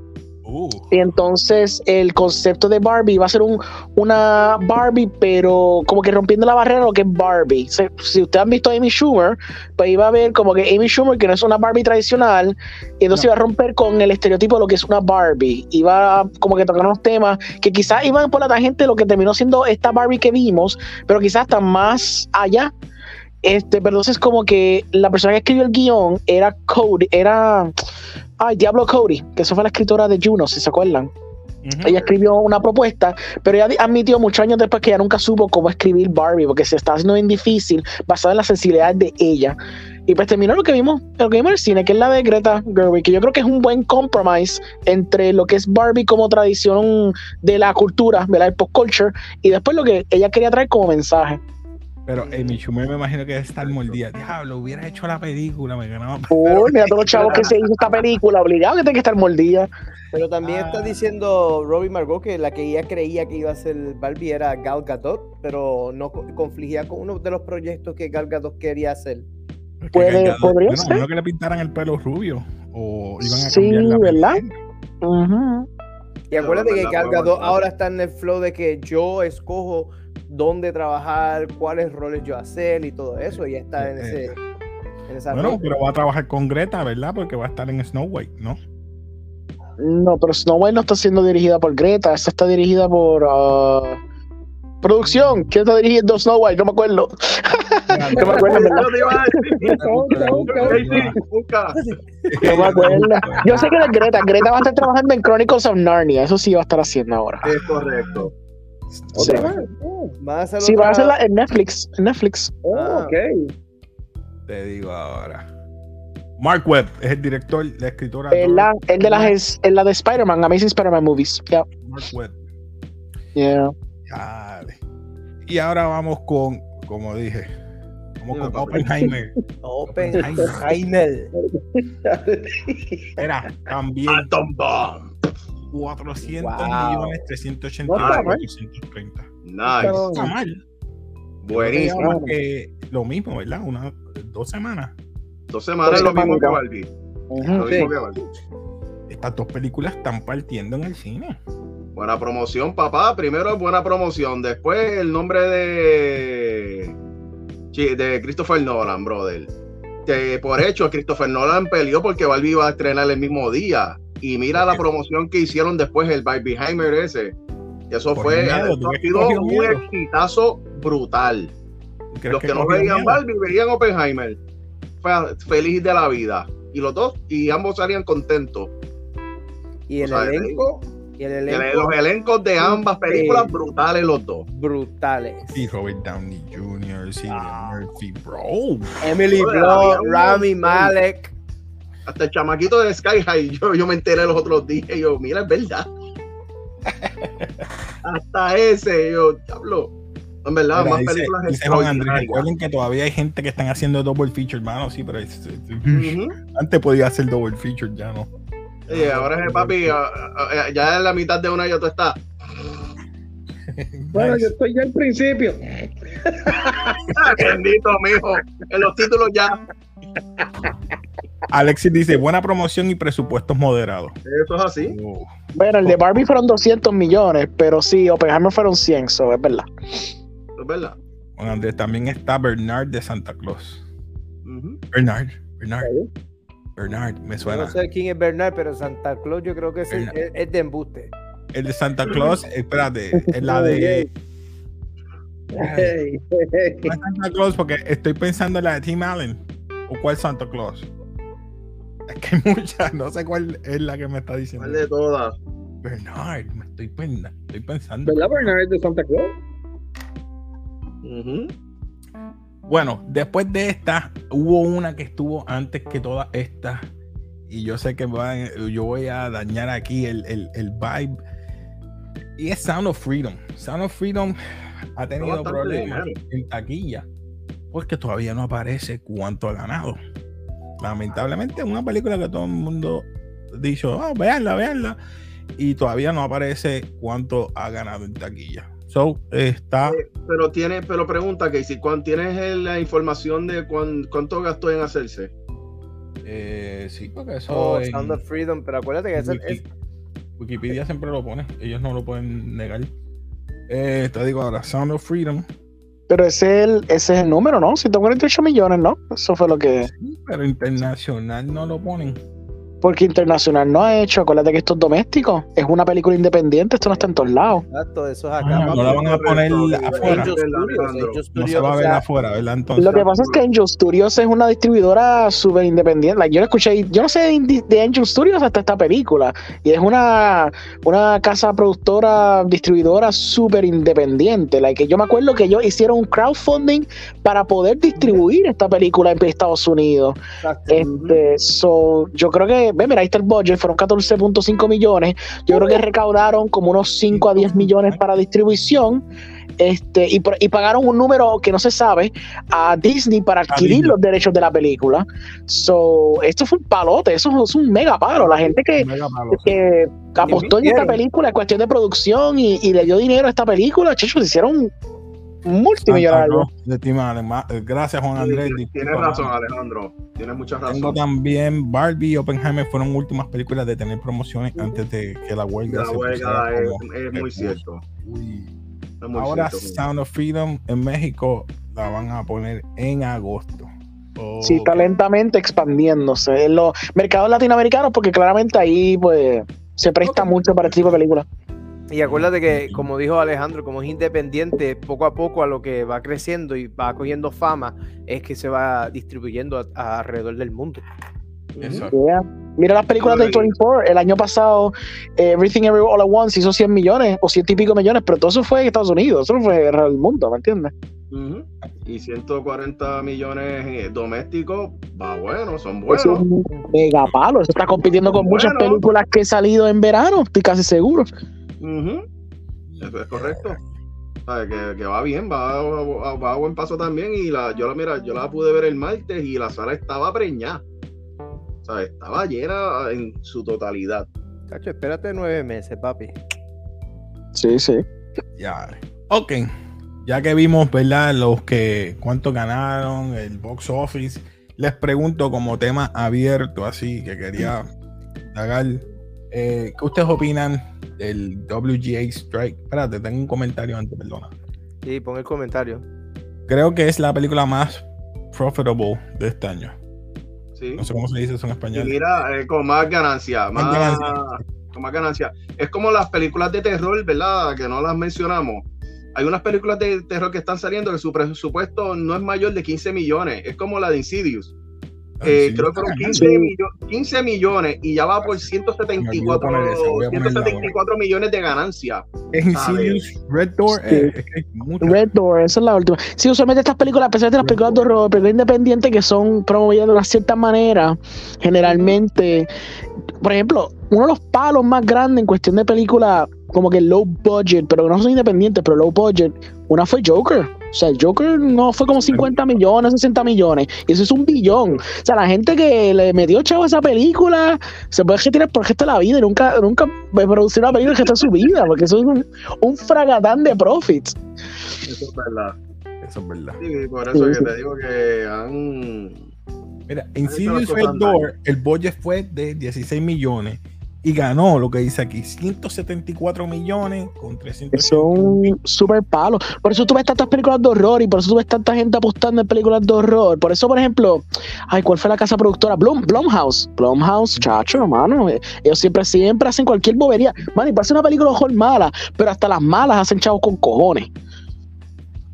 Uh, Y entonces el concepto de Barbie va a ser un, una Barbie, pero como que rompiendo la barrera de lo que es Barbie. Se- Si ustedes han visto a Amy Schumer, pues iba a ver como que Amy Schumer, que no es una Barbie tradicional, y entonces No. iba a romper con el estereotipo de lo que es una Barbie. Iba a como que tocar unos temas que quizás iban por la tangente de lo que terminó siendo esta Barbie que vimos, pero quizás hasta más allá. Este, pero entonces como que la persona que escribió el guion era Cody, era ay, Diablo Cody, que eso fue la escritora de Juno, si se acuerdan. Ella escribió una propuesta, pero ella admitió muchos años después que ella nunca supo cómo escribir Barbie, porque se está haciendo bien difícil basado en la sensibilidad de ella. Y pues terminó lo que vimos, lo que vimos en el cine, que es la de Greta Gerwig, que yo creo que es un buen compromise entre lo que es Barbie como tradición de la cultura, de la pop culture, y después lo que ella quería traer como mensaje. Pero Amy Schumer me imagino que debe estar mordida. Diablo, hubiera hecho la película, me ganaba. Uy, mira todos los chavos que se hizo esta película, obligado que tiene que estar mordida. Pero también está Ah. diciendo Robbie Margot que la que ella creía que iba a ser Barbie era Gal Gadot, pero no co- confligía con uno de los proyectos que Gal Gadot quería hacer. Puede- Gal Gadot- podría bueno, ser. que le pintaran el pelo rubio. O iban a Sí, cambiar la ¿verdad? Ujú. Y acuérdate que Gal Gadot ahora está en el flow de que yo escojo dónde trabajar, cuáles roles yo hacer y todo eso. Ella está en Eh, ese. En esa Bueno, pero va a trabajar con Greta, ¿verdad? Porque va a estar en Snow White, ¿no? No, pero Snow White no está siendo dirigida por Greta, esta está dirigida por ah, producción. ¿Quién está dirigiendo Snow White? No me acuerdo. No me acuerdo, verdad. No me acuerdo. Yo sé que es Greta. Greta va a estar trabajando en Chronicles of Narnia. Eso sí va a estar haciendo ahora. Es correcto. Sí. Oh, a va a hacerla en Netflix. En Netflix. oh, Ah. ok. Te digo ahora. Mark Webb es el director, la escritora. Es la, es de las es, es la de Spider-Man, Amazing Spider-Man Movies. Yeah, Mark Webb. yeah. Dale. Y ahora vamos con, como dije, vamos con papi. Oppenheimer. Oppenheimer. Era también Atom Bomb. 400 Wow. millones No 389 está mal. 430. Nice. No está mal. Buenísimo. Que lo mismo, ¿verdad? Unas dos semanas. Dos semanas es lo mismo que Barbie. Lo Sí. mismo que Barbie. Estas dos películas están partiendo en el cine. Buena promoción, papá. Primero buena promoción. Después el nombre de. de Christopher Nolan, brother. Que por hecho, Christopher Nolan peleó porque Barbie iba a estrenar el mismo día. Y mira la promoción que hicieron después, el Barbieheimer ese. Y eso fue. miedo, eso ¿tú ha sido un miedo? exitazo brutal. ¿Tú crees Los que, no veían miedo? Barbie veían Oppenheimer. Fue feliz de la vida. Y los dos, y ambos salían contentos. Y el O sea, elenco, y Y el Que elenco, los elencos de ambas películas brutales los dos. brutales. Sí, Robert Downey Jr., Ah. Murphy, bro. Emily Blunt, Rami. Malek. Hasta el chamaquito de Sky High, yo, yo me enteré los otros días y yo, mira, es verdad. Hasta ese, yo, diablo. En verdad, Mira, más dice, películas dice Juan Andrés, recuerden que todavía hay gente que están haciendo double feature, hermano, sí, pero es- es- Ujú. antes podía hacer double feature, ya no. Sí, ahora es papi, ah, ah, ya en la mitad de una ya tú estás. Bueno, Nice. yo estoy ya al principio. Bendito, mijo. En los títulos ya. Alexis dice, buena promoción y presupuestos moderados. Eso es así. Oh, Bueno, el de Barbie fueron 200 millones, pero sí, Oppenheimer fueron 100, so, es verdad. Es verdad. Juan Andrés, también está Bernard de Santa Claus. Bernard, Bernard, Bernard, me suena. no sé quién es Bernard, pero Santa Claus yo creo que es, el- es, de embuste. El de Santa Claus, espérate, es la de... Hey, hey, hey. no es Santa Claus porque estoy pensando en la de Tim Allen. ¿O cuál Santa Claus? Es que hay muchas, no sé cuál es la que me está diciendo. ¿Cuál de todas? Bernard, me estoy, estoy pensando. ¿Verdad, Bernard de Santa Claus? Ujú. Bueno, después de esta, hubo una que estuvo antes que todas estas. Y yo sé que van- yo voy a dañar aquí el, el, el vibe. Y es Sound of Freedom. Sound of Freedom ha tenido problemas en taquilla. Porque todavía no aparece cuánto ha ganado. Lamentablemente, es una película que todo el mundo ha dicho, oh, veanla, veanla. Y todavía no aparece cuánto ha ganado en taquilla. So, está. Pero tiene, pero pregunta que si cuando tienes la información de cuán- cuánto gastó en hacerse. Eh, sí, porque eso. Oh, en Sound of Freedom, pero acuérdate que ese Wiki- es, Wikipedia siempre lo pone. Ellos no lo pueden negar. Eh, te digo ahora, Sound of Freedom. Pero ese es el, ese es el número, ¿no? 148 millones, ¿no? Eso fue lo que. Sí, pero internacional no lo ponen. Porque Internacional no ha hecho. Acuérdate que esto es doméstico. Es una película independiente, esto no está en todos lados. exacto, eso es Ah, acá. no la van a poner afuera. Angel Alejandro. Studios, Angel No se va a ver sea, afuera, ¿verdad? Entonces. Lo que pasa es que Angel Studios es una distribuidora súper independiente. Like, yo lo escuché, yo no sé de Angel Studios hasta esta película. Y es una, una casa productora, distribuidora súper independiente. Like, yo me acuerdo que ellos hicieron un crowdfunding para poder distribuir esta película en Estados Unidos. exacto. Este, so, yo creo que, ve, mira, ahí está el budget, fueron 14.5 millones. Yo creo que recaudaron como unos 5 a 10 millones para distribución. Este, y, y pagaron un número que no se sabe a Disney para adquirir los derechos de la película. So, esto fue un palote, eso es un mega palo. La gente que, sí. que apostó en esta película en cuestión de producción y, y le dio dinero a esta película, chicos, se hicieron Ma- eh, Gracias, Juan Andrés. Sí, Tienes razón. Alejandro. Tienes mucha Tengo razón. también Barbie y Oppenheimer fueron últimas películas de tener promociones antes de que la huelga La se huelga es, como- es muy cierto. Uy. Es muy Ahora cierto. Sound of Freedom en México la van a poner en agosto. Oh, Sí, está lentamente expandiéndose en los mercados latinoamericanos, porque claramente ahí pues se presta mucho para este tipo de películas. Y acuérdate que, como dijo Alejandro, como es independiente, poco a poco a lo que va creciendo y va cogiendo fama, es que se va distribuyendo a- a alrededor del mundo. Eso. Yeah. Mira las películas de 24, el año pasado eh, Everything Everywhere All at Once hizo 100 millones o 100 y pico millones, pero todo eso fue en Estados Unidos, eso no fue en el mundo, ¿me entiendes? Ujú. Y 140 millones eh, domésticos, va bueno, son Es buenos. un mega palo, eso está compitiendo con muchas películas que he salido en verano, estoy casi seguro. Ujú. Eso es correcto. ¿Sabe? Que, que va bien, va, va, va a buen paso también. Y la, yo la mira, yo la pude ver el martes y la sala estaba preñada. ¿Sabe? Estaba llena en su totalidad. Cacho, espérate nueve meses, papi. Sí, sí. Ya. Ok. Ya que vimos, ¿verdad? Los que cuánto ganaron, el box office. Les pregunto como tema abierto, así que quería indagar. eh, ¿Qué ustedes opinan del WGA Strike? Espérate, tengo un comentario antes, perdona. Sí, pon el comentario. Creo que es la película más profitable de este año. ¿sí? No sé cómo se dice eso en Y español. mira, eh, con más ganancia, Más más, ganancia. con más ganancia. Es como las películas de terror, ¿verdad? Que no las mencionamos. Hay unas películas de terror que están saliendo que su presupuesto no es mayor de 15 millones. Es como la de Insidious. Eh, Sí, creo que fueron ganando. 15, millo- 15 millones y ya va por 174, Me olvidó poner esa, voy a ponerla 174 millones de ganancia. Red Door, Sí. eh, es que. Red Door, esa es la última. Sí, usualmente estas películas, a pesar de las Red películas de horror, películas independientes que son promovidas de una cierta manera, generalmente, por ejemplo, uno de los palos más grandes en cuestión de película, como que low budget, pero que no son independientes, pero low budget, una fue Joker. O sea, el Joker no fue como 50 millones, 60 millones, y eso es un billón. O sea, la gente que le metió chavo a esa película se puede retirar por el resto de la vida y nunca, nunca producir una película que está en su vida, porque eso es un, un fragatán de profits. Eso es verdad. Eso es verdad. Sí, por eso Sí, es sí. que te digo que han. Mira, Insidious Door, el budget fue de 16 millones y ganó lo que dice aquí, 174 millones con 300. son super palos. Por eso tú ves tantas películas de horror y por eso tú ves tanta gente apostando en películas de horror. Por eso, por ejemplo, ay, ¿cuál fue la casa productora? Blum, Blumhouse. Blumhouse, chacho, hermano. eh, Ellos siempre, siempre hacen cualquier bobería. Man, y parece una película de horror mala, pero hasta las malas hacen chavos con cojones.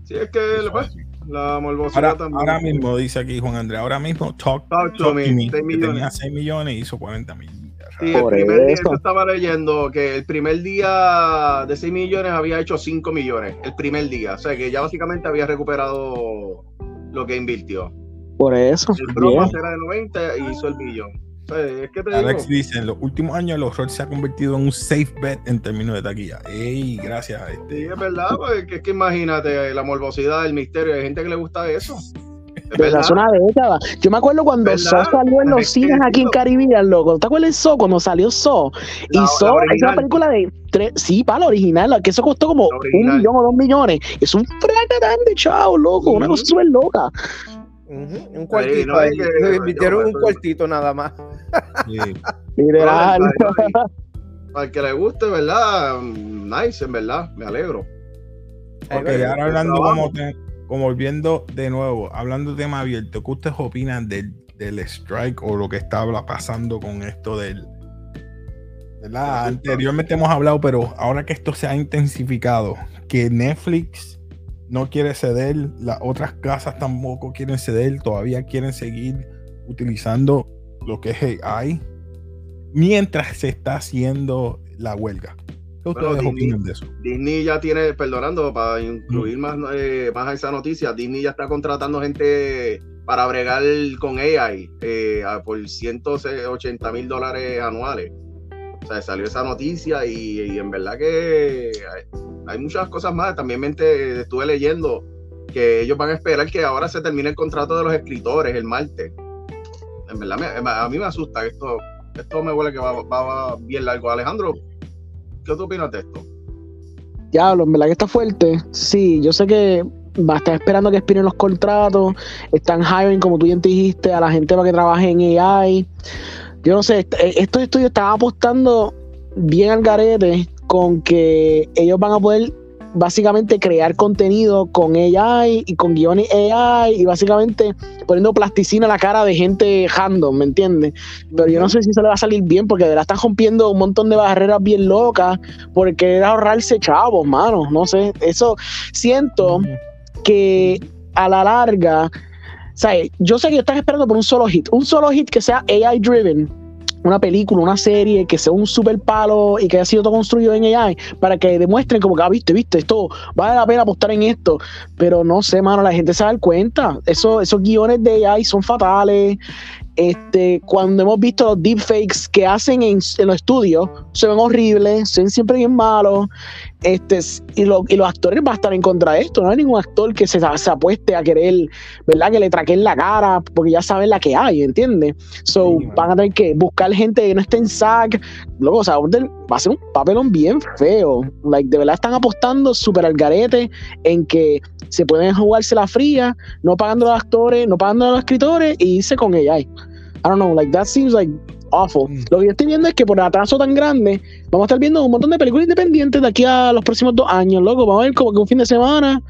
Sí, es que pues, la morbosidad Ahora, también. ahora mismo, dice aquí Juan Andrés, ahora mismo Talk, Talk to Talk Me, to Me, 6 que millones. tenía 6 millones hizo 40 millones. Sí, el Por primer día, eso. estaba leyendo que el primer día de 6 millones había hecho 5 millones. El primer día. O sea que ya básicamente había recuperado lo que invirtió. Por eso. El Bromas yeah. era de 90 y hizo el billón. O sea, es que te digo. Alex dice, en los últimos años el horror se ha convertido en un safe bet en términos de taquilla. Ey, gracias a Sí, este. es verdad, porque es que imagínate la morbosidad, el misterio, hay gente que le gusta eso. Desde verdad. hace una década. Yo me acuerdo cuando ¿Verdad? Saw salió en los cines aquí en Caribbean, loco. ¿Te acuerdas de Saw? Cuando salió Saw. Y La- la Saw es una película de tres, sí, para la original, la que eso costó como La un millón o dos millones. Es un fracatán de chavo, loco. Una cosa súper loca. Un cuartito no, ahí. que- invitaron un cuartito nada más. Sí. Literal. Para el que le guste, ¿verdad? Nice, en verdad. Me alegro. Ahí Ok, va. ahora hablando como, te- como volviendo de nuevo, hablando de tema abierto, ¿qué ustedes opinan del, del strike o lo que está pasando con esto del... ¿verdad? Anteriormente hemos hablado, pero ahora que esto se ha intensificado, que Netflix no quiere ceder, las otras casas tampoco quieren ceder, todavía quieren seguir utilizando lo que es AI mientras se está haciendo la huelga. ¿Qué Bueno, ustedes Disney- opinan de eso? Disney ya tiene, perdonando, para incluir más, eh, más a esa noticia, Disney ya está contratando gente para bregar con AI eh, por 180 mil dólares anuales. O sea, salió esa noticia y, y en verdad que hay, hay muchas cosas más. También me ente- estuve leyendo que ellos van a esperar que ahora se termine el contrato de los escritores el martes. En verdad, me- a mí me asusta esto. Esto me huele que va, va- va bien largo. Alejandro, ¿qué tú opinas de esto? Diablo, en verdad que está fuerte. Sí, yo sé que va a estar esperando que expiren los contratos. Están hiring, como tú bien dijiste, a la gente para que trabaje en AI. Yo no sé, eh, estos estudios están apostando bien al garete con que ellos van a poder básicamente crear contenido con AI y con guiones AI y básicamente poniendo plasticina a la cara de gente random, ¿me entiendes? Pero yo no sé si eso le va a salir bien porque de verdad están rompiendo un montón de barreras bien locas por querer ahorrarse chavos, mano. No sé, eso siento que a la larga, ¿sabes? Yo sé que están esperando por un solo hit, un solo hit que sea AI driven, una película, una serie, que sea un super palo y que haya sido todo construido en AI, para que demuestren como que, ah, viste, viste, esto vale la pena apostar en esto. Pero no sé, mano, la gente se da cuenta. Eso, esos guiones de AI son fatales. Este, cuando hemos visto los deepfakes que hacen en, en los estudios, se ven horribles, se ven siempre bien malos. Este, y, lo- y los actores van a estar en contra de esto. No hay ningún actor que se, se apueste a querer, ¿verdad? Que le traquen la cara, porque ya saben la que hay, ¿entiendes? So, Sí, van a tener que buscar gente que no esté en SAC. Luego, o sea, va a ser un papelón bien feo. Like, de verdad están apostando súper al garete en que se pueden jugarse la fría, no pagando a los actores, no pagando a los escritores y irse con AI. I don't know, like that seems like awful. Mm. Lo que yo estoy viendo es que por atraso tan grande, vamos a estar viendo un montón de películas independientes de aquí a los próximos dos años, loco. Vamos a ver como que un fin de semana.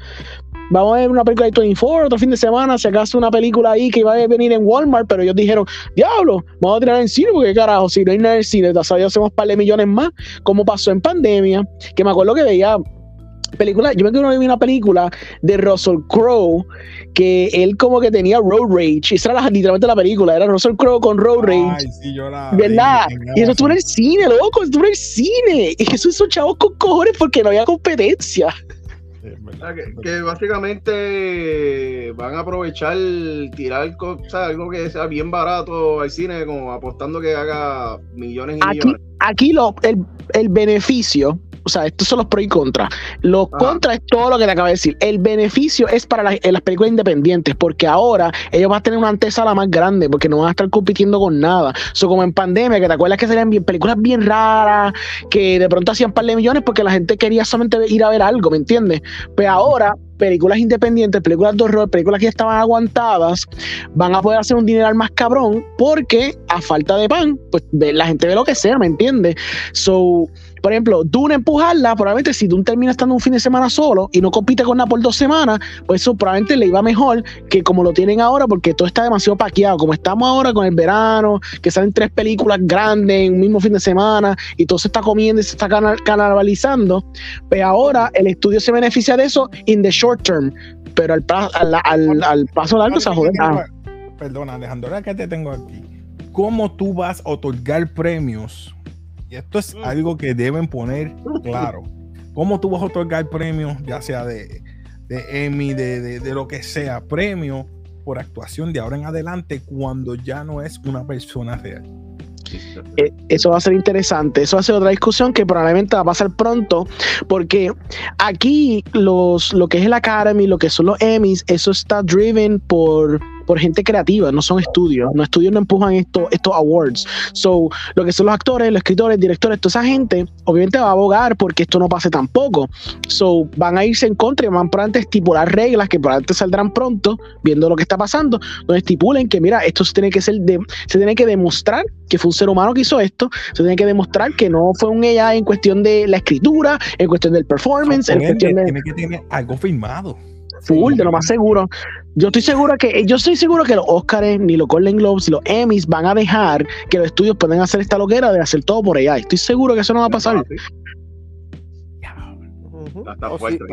Vamos a ver una película de 24, otro fin de semana, si acaso una película ahí que iba a venir en Walmart, pero ellos dijeron, diablo, vamos a tirar en cine, porque carajo, si no hay nada en cine, ya hacemos un par de millones más, como pasó en pandemia, que me acuerdo que veía película, yo me acuerdo que vi una película de Russell Crowe que él como que tenía road rage. Esa era la- literalmente la película, era Russell Crowe con road rage. Ay, sí, yo la ¿Verdad? vi Y eso estuvo en el cine, loco, estuvo en el cine. Y eso hizo chavos con cojones porque no había competencia. Que, que básicamente van a aprovechar tirar algo que sea bien barato al cine, como apostando que haga millones y Aquí, millones. aquí lo, el, el beneficio, o sea, estos son los pros y contras. Los contras es todo lo que te acabo de decir. El beneficio es para las, las películas independientes, porque ahora ellos van a tener una antesala más grande, porque no van a estar compitiendo con nada. So, como en pandemia, que te acuerdas que salían bien, películas bien raras, que de pronto hacían par de millones porque la gente quería solamente ir a ver algo, ¿me entiendes? Pues ahora, películas independientes, películas de horror, películas que ya estaban aguantadas, van a poder hacer un dineral más cabrón, porque a falta de pan, pues la gente ve lo que sea, ¿me entiendes? So, por ejemplo, Dune empujarla, probablemente si Dune termina estando un fin de semana solo y no compite con nada por dos semanas, pues eso probablemente le iba mejor que como lo tienen ahora, porque todo está demasiado paqueado. Como estamos ahora con el verano, que salen tres películas grandes en un mismo fin de semana y todo se está comiendo y se está canalizando, pues ahora el estudio se beneficia de eso in the short term, pero al, pla- al, al- paso largo se joder. Perdona, Alejandro, ahora que te tengo aquí. ¿Cómo tú vas a otorgar premios? Y esto es Mm. algo que deben poner claro. ¿Cómo tú vas a otorgar premios, ya sea de, de Emmy, de, de- de lo que sea, premio por actuación de ahora en adelante cuando ya no es una persona real? Eh, Eso va a ser interesante. Eso va a ser otra discusión que probablemente va a pasar pronto, porque aquí los, lo que es el Academy, lo que son los Emmys, eso está driven por, por gente creativa, no son estudios. Los estudios no empujan esto, estos awards. So, lo que son los actores, los escritores, directores, toda esa gente, obviamente va a abogar porque esto no pase tampoco. So, van a irse en contra y van probablemente a estipular reglas que probablemente saldrán pronto, viendo lo que está pasando, donde estipulen que, mira, esto se tiene que ser de, se tiene que demostrar que fue un ser humano que hizo esto, se tiene que demostrar que no fue un AI en cuestión de la escritura, en cuestión del performance, en Por cuestión de Tiene que tener algo firmado. Full, de lo más seguro. Yo estoy seguro que, yo estoy seguro que los Oscars, ni los Golden Globes, ni los Emmys van a dejar que los estudios puedan hacer esta loquera de hacer todo por AI. Estoy seguro que eso no va a pasar. Ujú. Está, Oh, fuerte,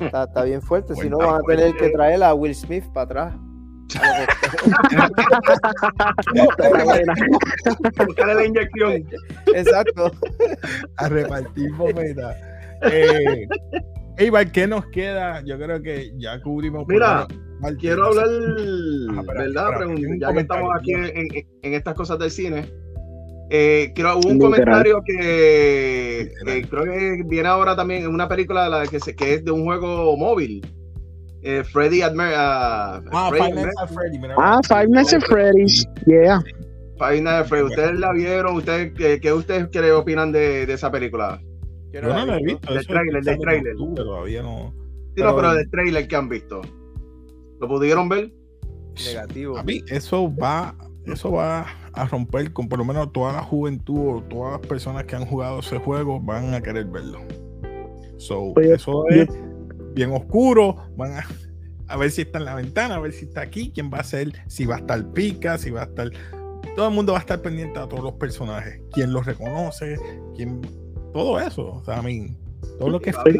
está, está bien fuerte. Si no, van a tener fuerte. que traer a Will Smith para atrás. Buscarle la inyección. Exacto. a repartir bofetas. Eh, Eibar, ¿qué nos queda? Yo creo que ya cubrimos. Mira, Quiero hablar, Ajá, espera, ¿verdad? espera, Pregun- un ya que estamos aquí en, en- en estas cosas del cine. Eh, hubo un Literal. comentario que, creo que viene ahora también en una película la que, se, que es de un juego móvil. Eh, Freddy Admer, ah, Ah, Freddy Five Nights at Freddy. Ah, Five Nights at Freddy's. Yeah. Five Nights at Freddy. ¿Ustedes la vieron? ¿Ustedes, qué, qué ustedes qué opinan de, de esa película? Yo no la he visto. Del eso tráiler, del octubre, Todavía no. Sí, no, Pero- pero del trailer que han visto. ¿Lo pudieron ver? Negativo. A mí, eso va, eso va a romper con por lo menos toda la juventud o todas las personas que han jugado ese juego van a querer verlo. So, Oye, eso es bien oscuro. Van a, a ver si está en la ventana, a ver si está aquí, quién va a ser, si va a estar pica, si va a estar. Todo el mundo va a estar pendiente a todos los personajes, quién los reconoce, quién. Todo eso. O sea, a mí, todo lo que es. Oye,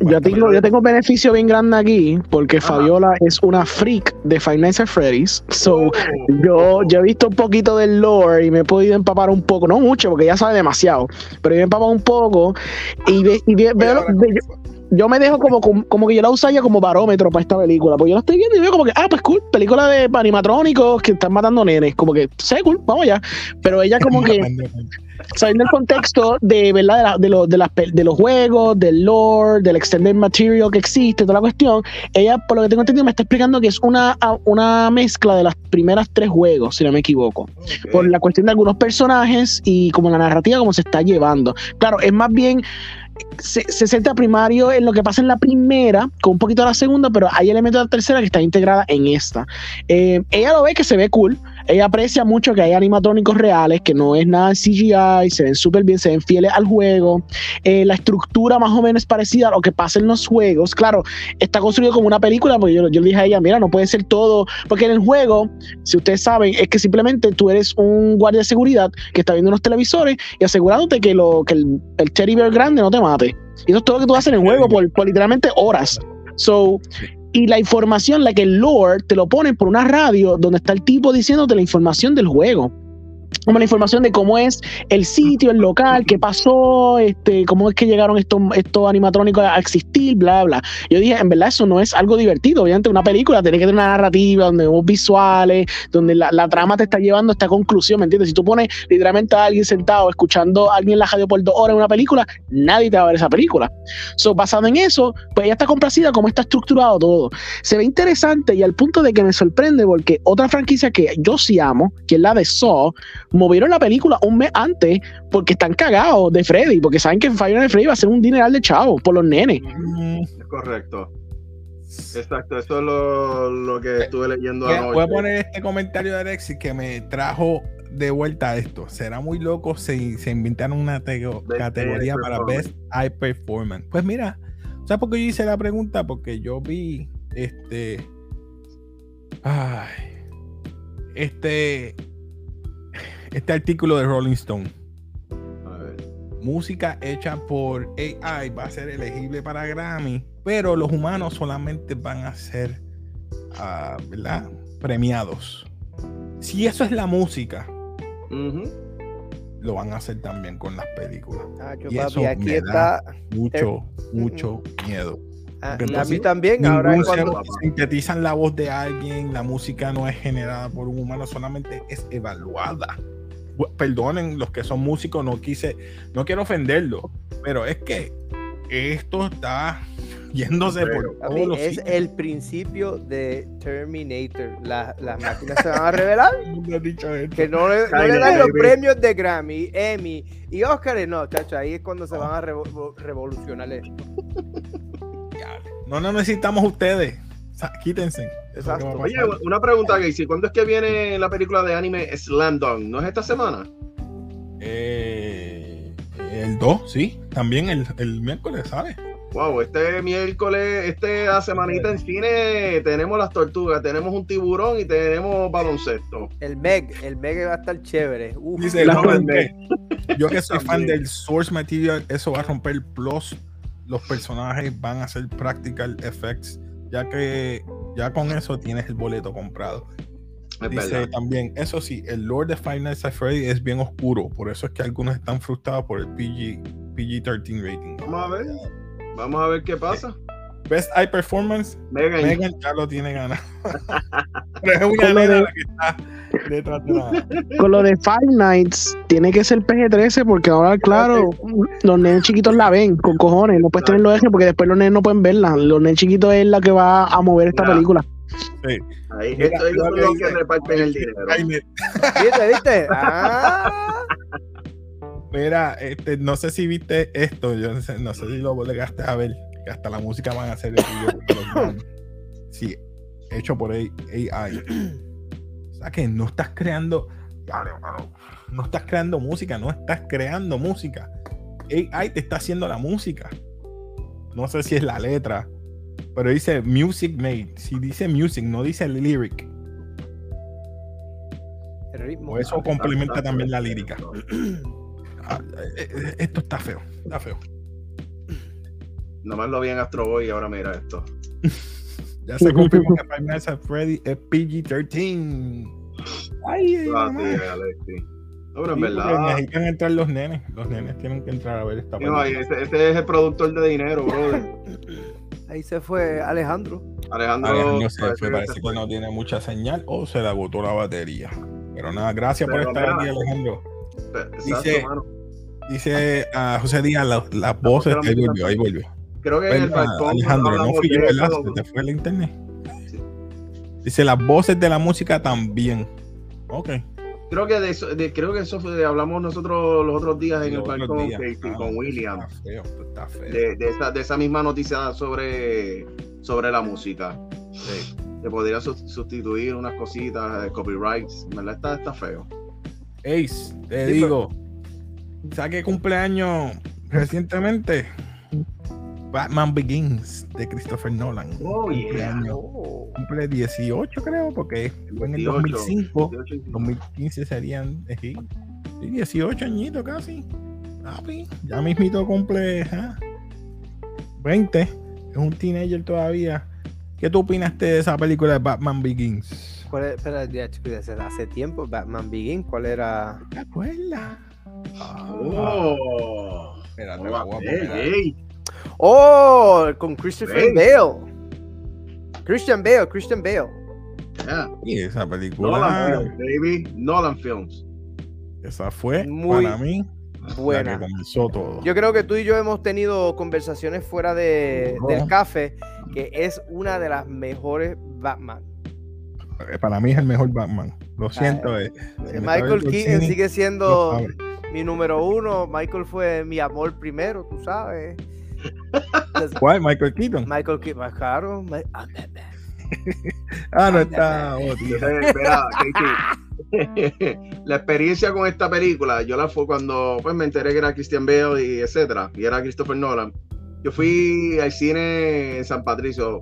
Yo tengo, yo tengo un beneficio bien grande aquí, porque. Fabiola es una freak de Five Nights at Freddy's. So, Oh, Yo, yo he visto un poquito del lore y me he podido empapar un poco, no mucho, porque ya sabe demasiado, pero yo he empapado un poco y, ve- y ve- veo, ve- yo, me dejo como, como, como que yo la usaría como barómetro para esta película, porque yo la estoy viendo y veo como que, ah, pues cool, película de animatrónicos que están matando nenes, como que, sé, cool, vamos allá, pero ella como que, sabiendo el contexto de verdad de, la- de, los- de, las de los juegos, del lore, del extended material que existe, toda la cuestión, ella, por lo que tengo entendido, me está explicando que es una, una mezcla de las primeras tres juegos, si no me equivoco por la cuestión de algunos personajes y como la narrativa como se está llevando. Claro, es más bien se, se centra primario en lo que pasa en la primera, con un poquito de la segunda, pero hay elementos de la tercera que están integradas en esta. Eh, ella lo ve que se ve cool, ella aprecia mucho que hay animatrónicos reales, que no es nada CGI, se ven súper bien, se ven fieles al juego. Eh, la estructura más o menos es parecida a lo que pasa en los juegos. Claro, está construido como una película, porque yo, yo le dije a ella, mira, no puede ser todo, porque en el juego, si ustedes saben, es que simplemente tú eres un guardia de seguridad que está viendo unos televisores y asegurándote que, lo, que el, el teddy bear grande no te mate. Y eso es todo lo que tú haces en el juego por, por literalmente horas. So, y la información, la que el lore te lo ponen por una radio donde está el tipo diciéndote la información del juego. Como la información de cómo es el sitio, el local, qué pasó, este, cómo es que llegaron estos, estos animatrónicos a existir, bla, bla. Yo dije, en verdad, eso no es algo divertido. Obviamente, una película tiene que tener una narrativa donde vemos visuales, donde la, la trama te está llevando a esta conclusión, ¿me entiendes? Si tú pones literalmente a alguien sentado escuchando a alguien en la radio por dos horas en una película, nadie te va a ver esa película. So, basado en eso, pues ella está complacida cómo está estructurado todo. Se ve interesante y al punto de que me sorprende porque otra franquicia que yo sí amo, que es la de Saw, movieron la película un mes antes porque están cagados de Freddy, porque saben que Nights at Freddy va a ser un dineral de chavo por los nenes. Es correcto. Exacto, eso es lo, lo que estuve leyendo Voy a, anoche. voy a poner este comentario de Alexis que me trajo de vuelta a esto. Será muy loco si se inventaron una tego- Best categoría para Best High Performance. Pues mira, ¿sabes por qué yo hice la pregunta? Porque yo vi este. Ay. Este. Este artículo de Rolling Stone. A ver. Música hecha por AI va a ser elegible para Grammy, pero los humanos solamente van a ser, ah, ¿verdad? Premiados. Si eso es la música, lo van a hacer también con las películas. Ah, yo, Y papi, eso aquí me está. Mucho, mucho miedo. ah, a mí también. Ahora es cuando. sintetizan la voz de alguien, la música no es generada por un humano, solamente es evaluada. Perdonen los que son músicos, no quise, no quiero ofenderlo, pero es que esto está yéndose por Papi, todos los es sitios. el principio de Terminator. La- las máquinas se van a revelar. Que no le, no Ay, le dan los premios de Grammy, Emmy y Oscar. No, chacho, ahí es cuando se van a revo- revolucionar esto. No, no necesitamos ustedes. Quítense. Exacto. Oye, una pregunta, Casey. ¿Cuándo es que viene la película de anime Slam Dunk? ¿No es esta semana? Eh, el 2, sí. También el, el miércoles, ¿sabes? Wow, este miércoles, esta semanita en cine tenemos las tortugas, tenemos un tiburón y tenemos baloncesto. El Meg, el Meg va a estar chévere. Uf. Dice Lauren Meg. yo que soy fan del source material, eso va a romper plus. Los personajes van a hacer practical effects, ya que ya con eso tienes el boleto comprado. Es Dice verdad. también, eso sí, el Lord de Five Nights at Freddy es bien oscuro, por eso es que algunos están frustrados por el PG, PG-13 rating. Vamos a ver. Vamos a ver qué pasa. Best Eye Performance, Megan, Megan ya lo tiene ganado. Pero es una nena la que está detrás de la... Con lo de Five Nights, tiene que ser PG-13 porque ahora, claro, los nenes chiquitos la ven con cojones. No puedes tenerlo eje porque después los nenes no pueden verla. Los nenes chiquitos es la que va a mover esta Ya. película. ahí, Mira, esto es lo lo que reparten el dinero. ¿Viste, viste? Ah. Mira, este, no sé si viste esto, yo no sé, no sé si lo llegaste a ver, que hasta la música van a hacer el video de. Sí, hecho por AI. O sea que no estás creando, no estás creando música, no estás creando música. AI te está haciendo la música. No sé si es la letra, pero dice music made. Si dice music, no dice lyric. El ritmo. O eso complementa también la lírica. Ah, eh, eh, Esto está feo, está feo. Nomás lo vi en Astro Boy y ahora mira esto. Ya se confirmó que Five Nights at Freddy es PG-13. Ay, ay, Ah, sí. No, pero en verdad. necesitan entrar los nenes. Los nenes tienen que entrar a ver esta No, ahí, película. ese, ese es el productor de dinero, brother. Ahí se fue Alejandro. Alejandro. Alejandro se parece fue, que parece se que no tiene mucha señal o se le agotó la batería. Pero nada, gracias por Pero estar mira, aquí, Alejandro. Exacto, dice- mano. Dice a José Díaz la- las voces. la Ahí música volvió, ahí volvió. Creo que en el Perdona, balcón. Alejandro, no fui yo, ¿verdad? Se te fue el internet. Sí. Dice las voces de la música también. Ok. Creo que de eso, de- creo que eso fue- hablamos nosotros los otros días en Los el balcón Ah, con William. Está feo, está feo. De, de esa, de esa misma noticia sobre, sobre la música. Sí. Que podría sus- sustituir unas cositas de copyrights. En ¿Verdad? Está, está feo. Ace, te Sí, digo, ¿sabes qué cumpleaños recientemente? Batman Begins de Christopher Nolan. Oh, yeah. Cumpleaños. Oh. Cumple 18, creo, porque fue en el 18, 2005. 18 y- 2015 serían eh, sí, sí, 18 añitos casi. Papi, ya mismito cumple. ajá. 20, es un teenager todavía. ¿Qué tú opinaste de esa película de Batman Begins? ¿Cuál es- espera, ya, hace- tiempo, Batman Begin, ¿cuál era? ¿Te acuerdas? Oh. Espérate, la va voy a Oh, con Christopher. Bale. Christian Bale, Christian Bale. Yeah. Y esa Nolan película, Films, baby. Nolan Films. esa fue Muy para mí la Buena. que comenzó todo. Yo creo que tú y yo hemos tenido conversaciones fuera de, del café, que es una de las mejores Batman. Eh, Para mí es el mejor Batman. Lo siento. eh, si Michael Keaton sigue siendo mi número uno. Michael fue mi amor primero, tú sabes. ¿Cuál? Michael Keaton. Michael Keaton, más caro. Mi- ah. Ah, no está. oh, la experiencia con esta película, yo la fue cuando pues, me enteré que era Christian Bale y etcétera, y era Christopher Nolan. Yo fui al cine en San Patricio,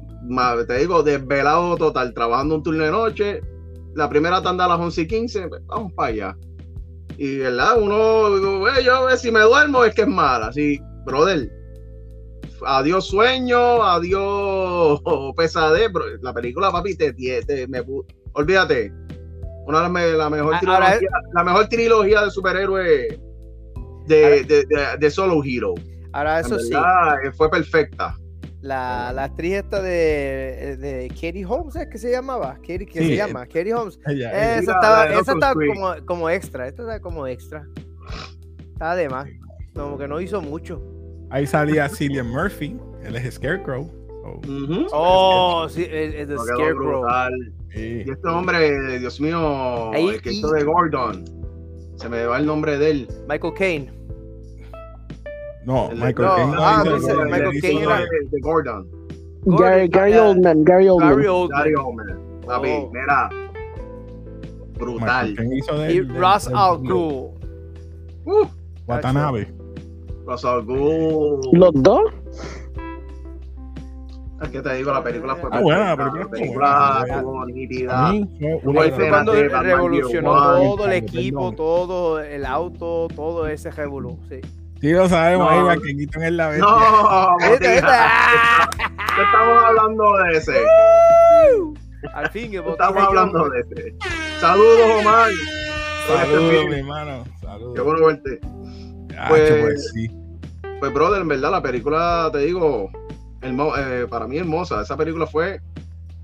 te digo, desvelado total, trabajando un turno de noche. La primera tanda a las 11 y 15, pues, vamos para allá. Y, ¿verdad? Uno, digo, "Eh, yo si me duermo es que es mala. Así, brother, adiós sueño, adiós pesadez. bro. La película, papi, te, te, te- me pu- olvídate. Una de la mejor Ah, trilogía, la mejor trilogía de superhéroes de, Ahora- de, de, de Solo Hero. Ahora, eso sí, verdad, eh, fue perfecta. la, la actriz esta de, de Katie Holmes, ¿es que se llamaba? Katie, ¿qué Sí, se eh, llama? Katie Holmes. Ella- ella- Esa estaba, esa estaba como, como extra. Esta está como extra. Estaba de más. Como que no hizo mucho. Ahí salía Cillian Murphy. Él es Scarecrow. Oh. Oh, sí, es, No, quedó Scarecrow. sí. Y este hombre, Dios mío, Ahí- el que y- hizo de Gordon. Se me va el nombre de él. Michael Caine. No, El- Michael no, Caine ah, hizo- tú dices él Michael Caine de- era- de, de Gordon. Gary, Gary ah, Oldman, Gary Oldman. Gary Oldman. Gary Oldman. Papi, Oh. mira. Brutal. Hizo de Y de- Ross de- Al Ghul. Uh, Watanabe. Los dos. Es que te digo, la película fue Ah, buena, la película estuvo nítida. fue cuando revolucionó todo el equipo, todo el auto, todo ese revolú. Sí. Sí, lo sabemos, No. ahí va que Keaton es la bestia. No, estamos hablando de ese. Al fin, que estamos hablando de ese. Saludos, Omar. Saludos, mi hermano. Saludos. Qué bueno verte. Hacho, Pues- pues sí. Pues, brother, en verdad, la película, te digo, hermo- eh, para mí hermosa. Esa película fue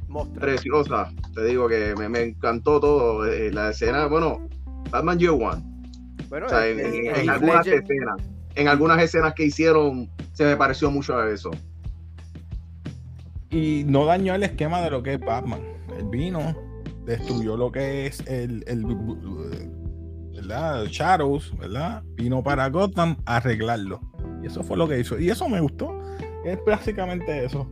Monstruo. preciosa. Te digo que me, me encantó todo. eh, la escena, bueno, Batman Year One. Bueno, O sea, es- en, algunas escenas. En algunas escenas que hicieron, se me pareció mucho a eso. Y no dañó el esquema de lo que es Batman. Él vino, destruyó lo que es el, el ¿verdad? Shadows, ¿verdad? Vino para Gotham a arreglarlo. Y eso fue lo que hizo. Y eso me gustó. Es básicamente eso.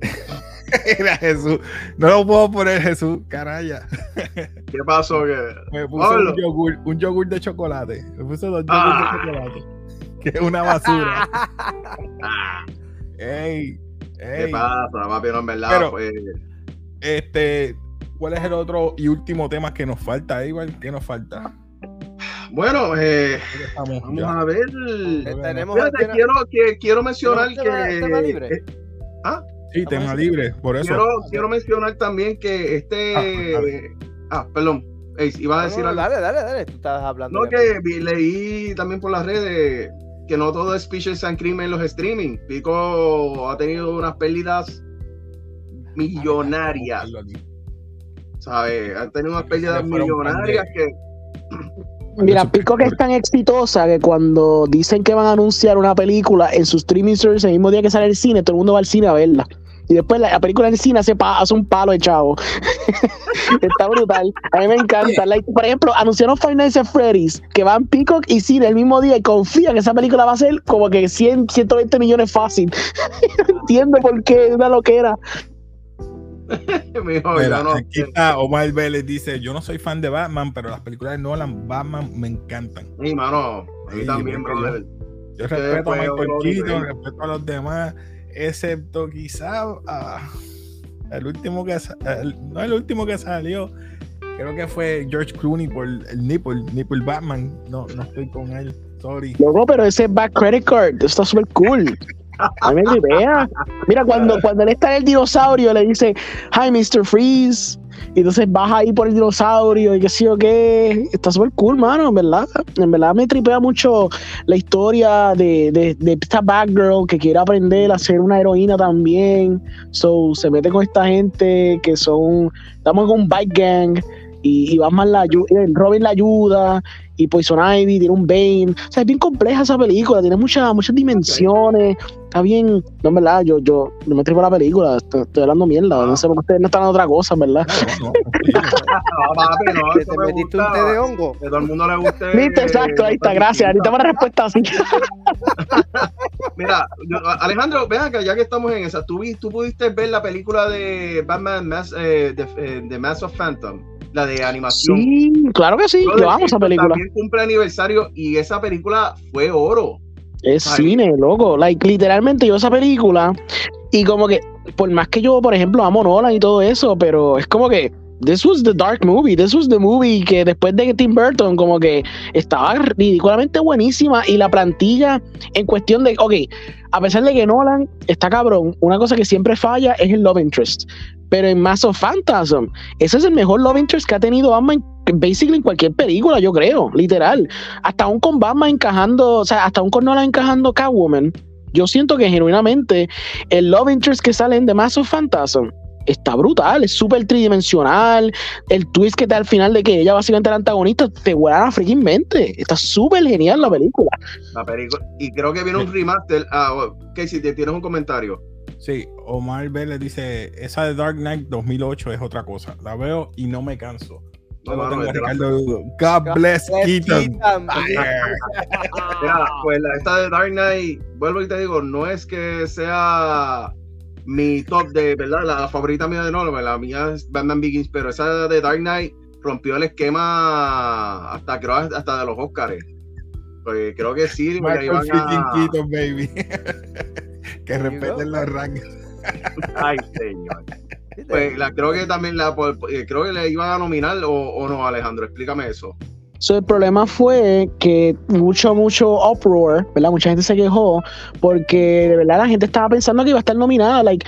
Era Jesús. No lo puedo poner Jesús, caraya. ¿Qué pasó? Que... Me puse Pablo. un yogur, un yogur de chocolate. Me puse dos yogures Ah. de chocolate. Que es una basura. Ah, ey, ¿Qué ey. pasa, papi? No, en verdad, Pero- pues, Este, ¿cuál es el otro y último tema que nos falta, igual? ¿Qué nos falta? Bueno, eh, estamos vamos ya. a ver. Eh, Tenemos Fíjate, quiero, que, quiero mencionar ¿Tenemos tema- que. tema libre? eh, Sí, tema libre, por eso. quiero, quiero mencionar también que este. Ah, perdón. Ey, iba a decir no, algo. dale, dale, dale. Tú estabas hablando. No, que vi- leí también por las redes que no todo es Speeches and Cream en los streaming. Pico ha tenido unas pérdidas millonarias, ¿sabes? Ha tenido unas pérdidas millonarias que. Mira, Pico que es tan exitosa que cuando dicen que van a anunciar una película en su streaming service el mismo día que sale el cine, todo el mundo va al cine a verla. Y después la, la película en el cine hace, pa- hace un palo de chavo. Está brutal. A mí me encanta. Like, por ejemplo, anunciaron Five Nights at Freddy's que van Peacock y cine el mismo día y confían que esa película va a ser como que 100, 120 millones fácil. no entiendo por qué, es una loquera. mijo, Mira, yo no aquí está Omar Vélez dice, yo no soy fan de Batman, pero las películas de Nolan, Batman, me encantan. Sí, mano, a mí Sí, también, brother. Yo Usted respeto a Michael Keaton, respeto a los demás, excepto quizá el último que el- no el último que salió, creo que fue George Clooney por el Nipple, Nipple Batman. No, no estoy con él, sorry. Loco, pero ese back credit card está súper cool. A mí me tripea. Mira, cuando, cuando él está en el dinosaurio, le dice, Hi, Mr. Freeze. Y entonces baja ahí por el dinosaurio y qué sé yo qué. Está súper cool, mano, en verdad. En verdad me tripea mucho la historia de, de, de esta Batgirl que quiere aprender a ser una heroína también. So, se mete con esta gente que son. Estamos con un bike gang y, y Batman la ayu- eh, Robin la ayuda y Poison Ivy tiene un Bane. O sea, es bien compleja esa película, tiene muchas muchas dimensiones. Está bien, no en verdad, yo, yo no me tripo la película, estoy, estoy hablando mierda, no sé por qué ustedes no están en otra cosa, en verdad. No, no, no. Papi, no, ¿Te, eso te me metiste un té de hongo? Que todo el mundo le guste. Viste, exacto, ahí está, gracias. Ahorita una respuesta así. Mira, yo- Alejandro, ven acá, ya que estamos en esa, ¿tú, vi- tú pudiste ver la película de Batman Mass, eh, de, eh, de Mass of Phantom, la de animación. Sí, claro que sí, yo amo esa película. También cumple aniversario y esa película fue oro. Es Ay. cine, loco. Like, literalmente yo esa película y como que, por más que yo, por ejemplo, amo Nolan y todo eso, pero es como que this was the dark movie, this was the movie que después de Tim Burton como que estaba ridículamente buenísima y la plantilla en cuestión de, ok, a pesar de que Nolan está cabrón, una cosa que siempre falla es el love interest. Pero en Mass of Phantasm, ese es el mejor love interest que ha tenido Batman basically en cualquier película, yo creo, literal. Hasta aún con Batman encajando, o sea, hasta aún con Nolan encajando Catwoman, yo siento que genuinamente el love interest que sale en The Mass of Phantasm está brutal, es súper tridimensional. El twist que está al final de que ella básicamente era antagonista te vuela la freaking mente. Está súper genial la película. La película. Y creo que viene un remaster. Ah, Casey, ¿te tienes un comentario? Sí, Omar Vélez dice, esa de Dark Knight 2008 es otra cosa. La veo y no me canso. No, a vete, Ricardo Lugo. God bless Keaton. Keaton. Mira, pues la, esta de Dark Knight, vuelvo y te digo, no es que sea mi top de, ¿verdad? La favorita mía de Nolan, la mía es Batman Begins, pero esa de Dark Knight rompió el esquema hasta creo hasta de los Oscars. Pues creo que sí, porque ahí Michael van a- Keaton, baby. que respeten los rangos. Ay, señor. Pues la, creo que también la por- eh, creo que le iban a nominar o, o no, Alejandro, explícame eso. So, el problema fue que mucho, mucho uproar, ¿verdad? Mucha gente se quejó porque de verdad la gente estaba pensando que iba a estar nominada. Like,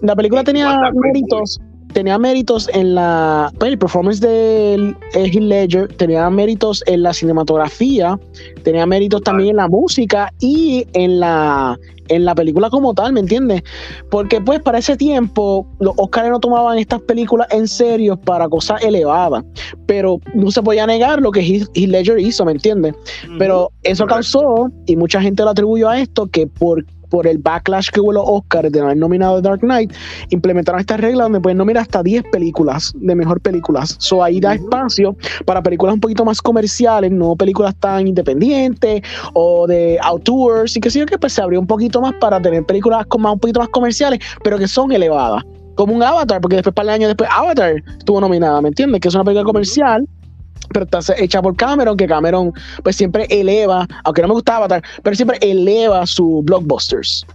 la película tenía méritos, tenía méritos en la pues, el performance de Heath Ledger, tenía méritos en la cinematografía, tenía méritos también en la música y en la en la película como tal, ¿me entiendes? Porque pues para ese tiempo los Oscars no tomaban estas películas en serio para cosas elevadas, pero no se podía negar lo que Heath Heath Ledger hizo, ¿me entiendes? Pero eso causó, y mucha gente lo atribuyó a esto, que por, por el backlash que hubo los Oscars de no haber nominado Dark Knight, implementaron esta regla donde pueden nominar hasta 10 películas de mejor películas. So ahí da espacio para películas un poquito más comerciales, no películas tan independientes o de outdoors y que sí, que pues se abrió un poquito más para tener películas con más, un poquito más comerciales, pero que son elevadas. Como un Avatar, porque después para el año después Avatar estuvo nominada, ¿me entiendes? Que es una película comercial pero está hecha por Cameron, que Cameron pues siempre eleva, aunque no me gusta Avatar, pero siempre eleva sus blockbusters.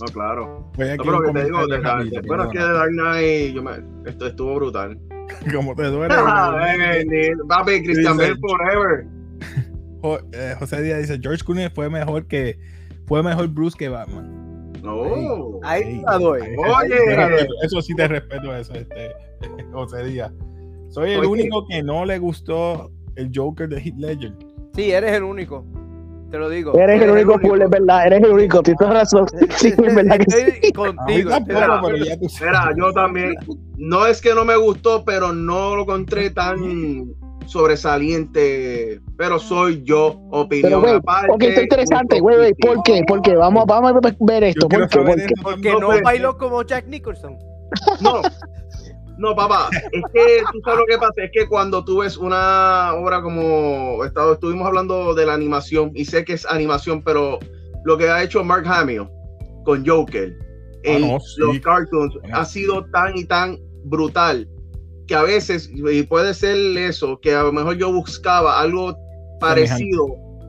No, claro. Aquí No, pero un que te digo, de bueno, es que de. Dark Knight, yo me, esto estuvo brutal. Como te duele. Eh, ni- Papi, Christian Bale forever. Eh, José Díaz dice, George Clooney fue mejor que fue mejor Bruce que Batman. No. Ahí la doy. ahí- Oye. eso sí te respeto eso, este, José Díaz. Soy el Oye. único que no le gustó el Joker de Heath Ledger. Sí, eres el único. Te lo digo. Eres el único cool, es verdad, eres el único, tienes razón. Sí, es verdad que sí. Contigo. tampoco, pero ya tú sabes. Mira, yo también. No es que no me gustó, pero no lo encontré tan sobresaliente. Pero soy yo, Pero, opinión güey, aparte. ok, está interesante, güey, güey, ¿por qué? ¿Por qué? Vamos, vamos a ver esto, ¿por qué? Porque también. no pues, bailó como Jack Nicholson. No, no, papá. Es que tú sabes lo que pasa. Es que cuando tú ves una obra como estado, estuvimos hablando de la animación, y sé que es animación, pero lo que ha hecho Mark Hamill con Joker en Ah, no, sí. los cartoons ha sido tan y tan brutal que a veces, y puede ser eso, que a lo mejor yo buscaba algo parecido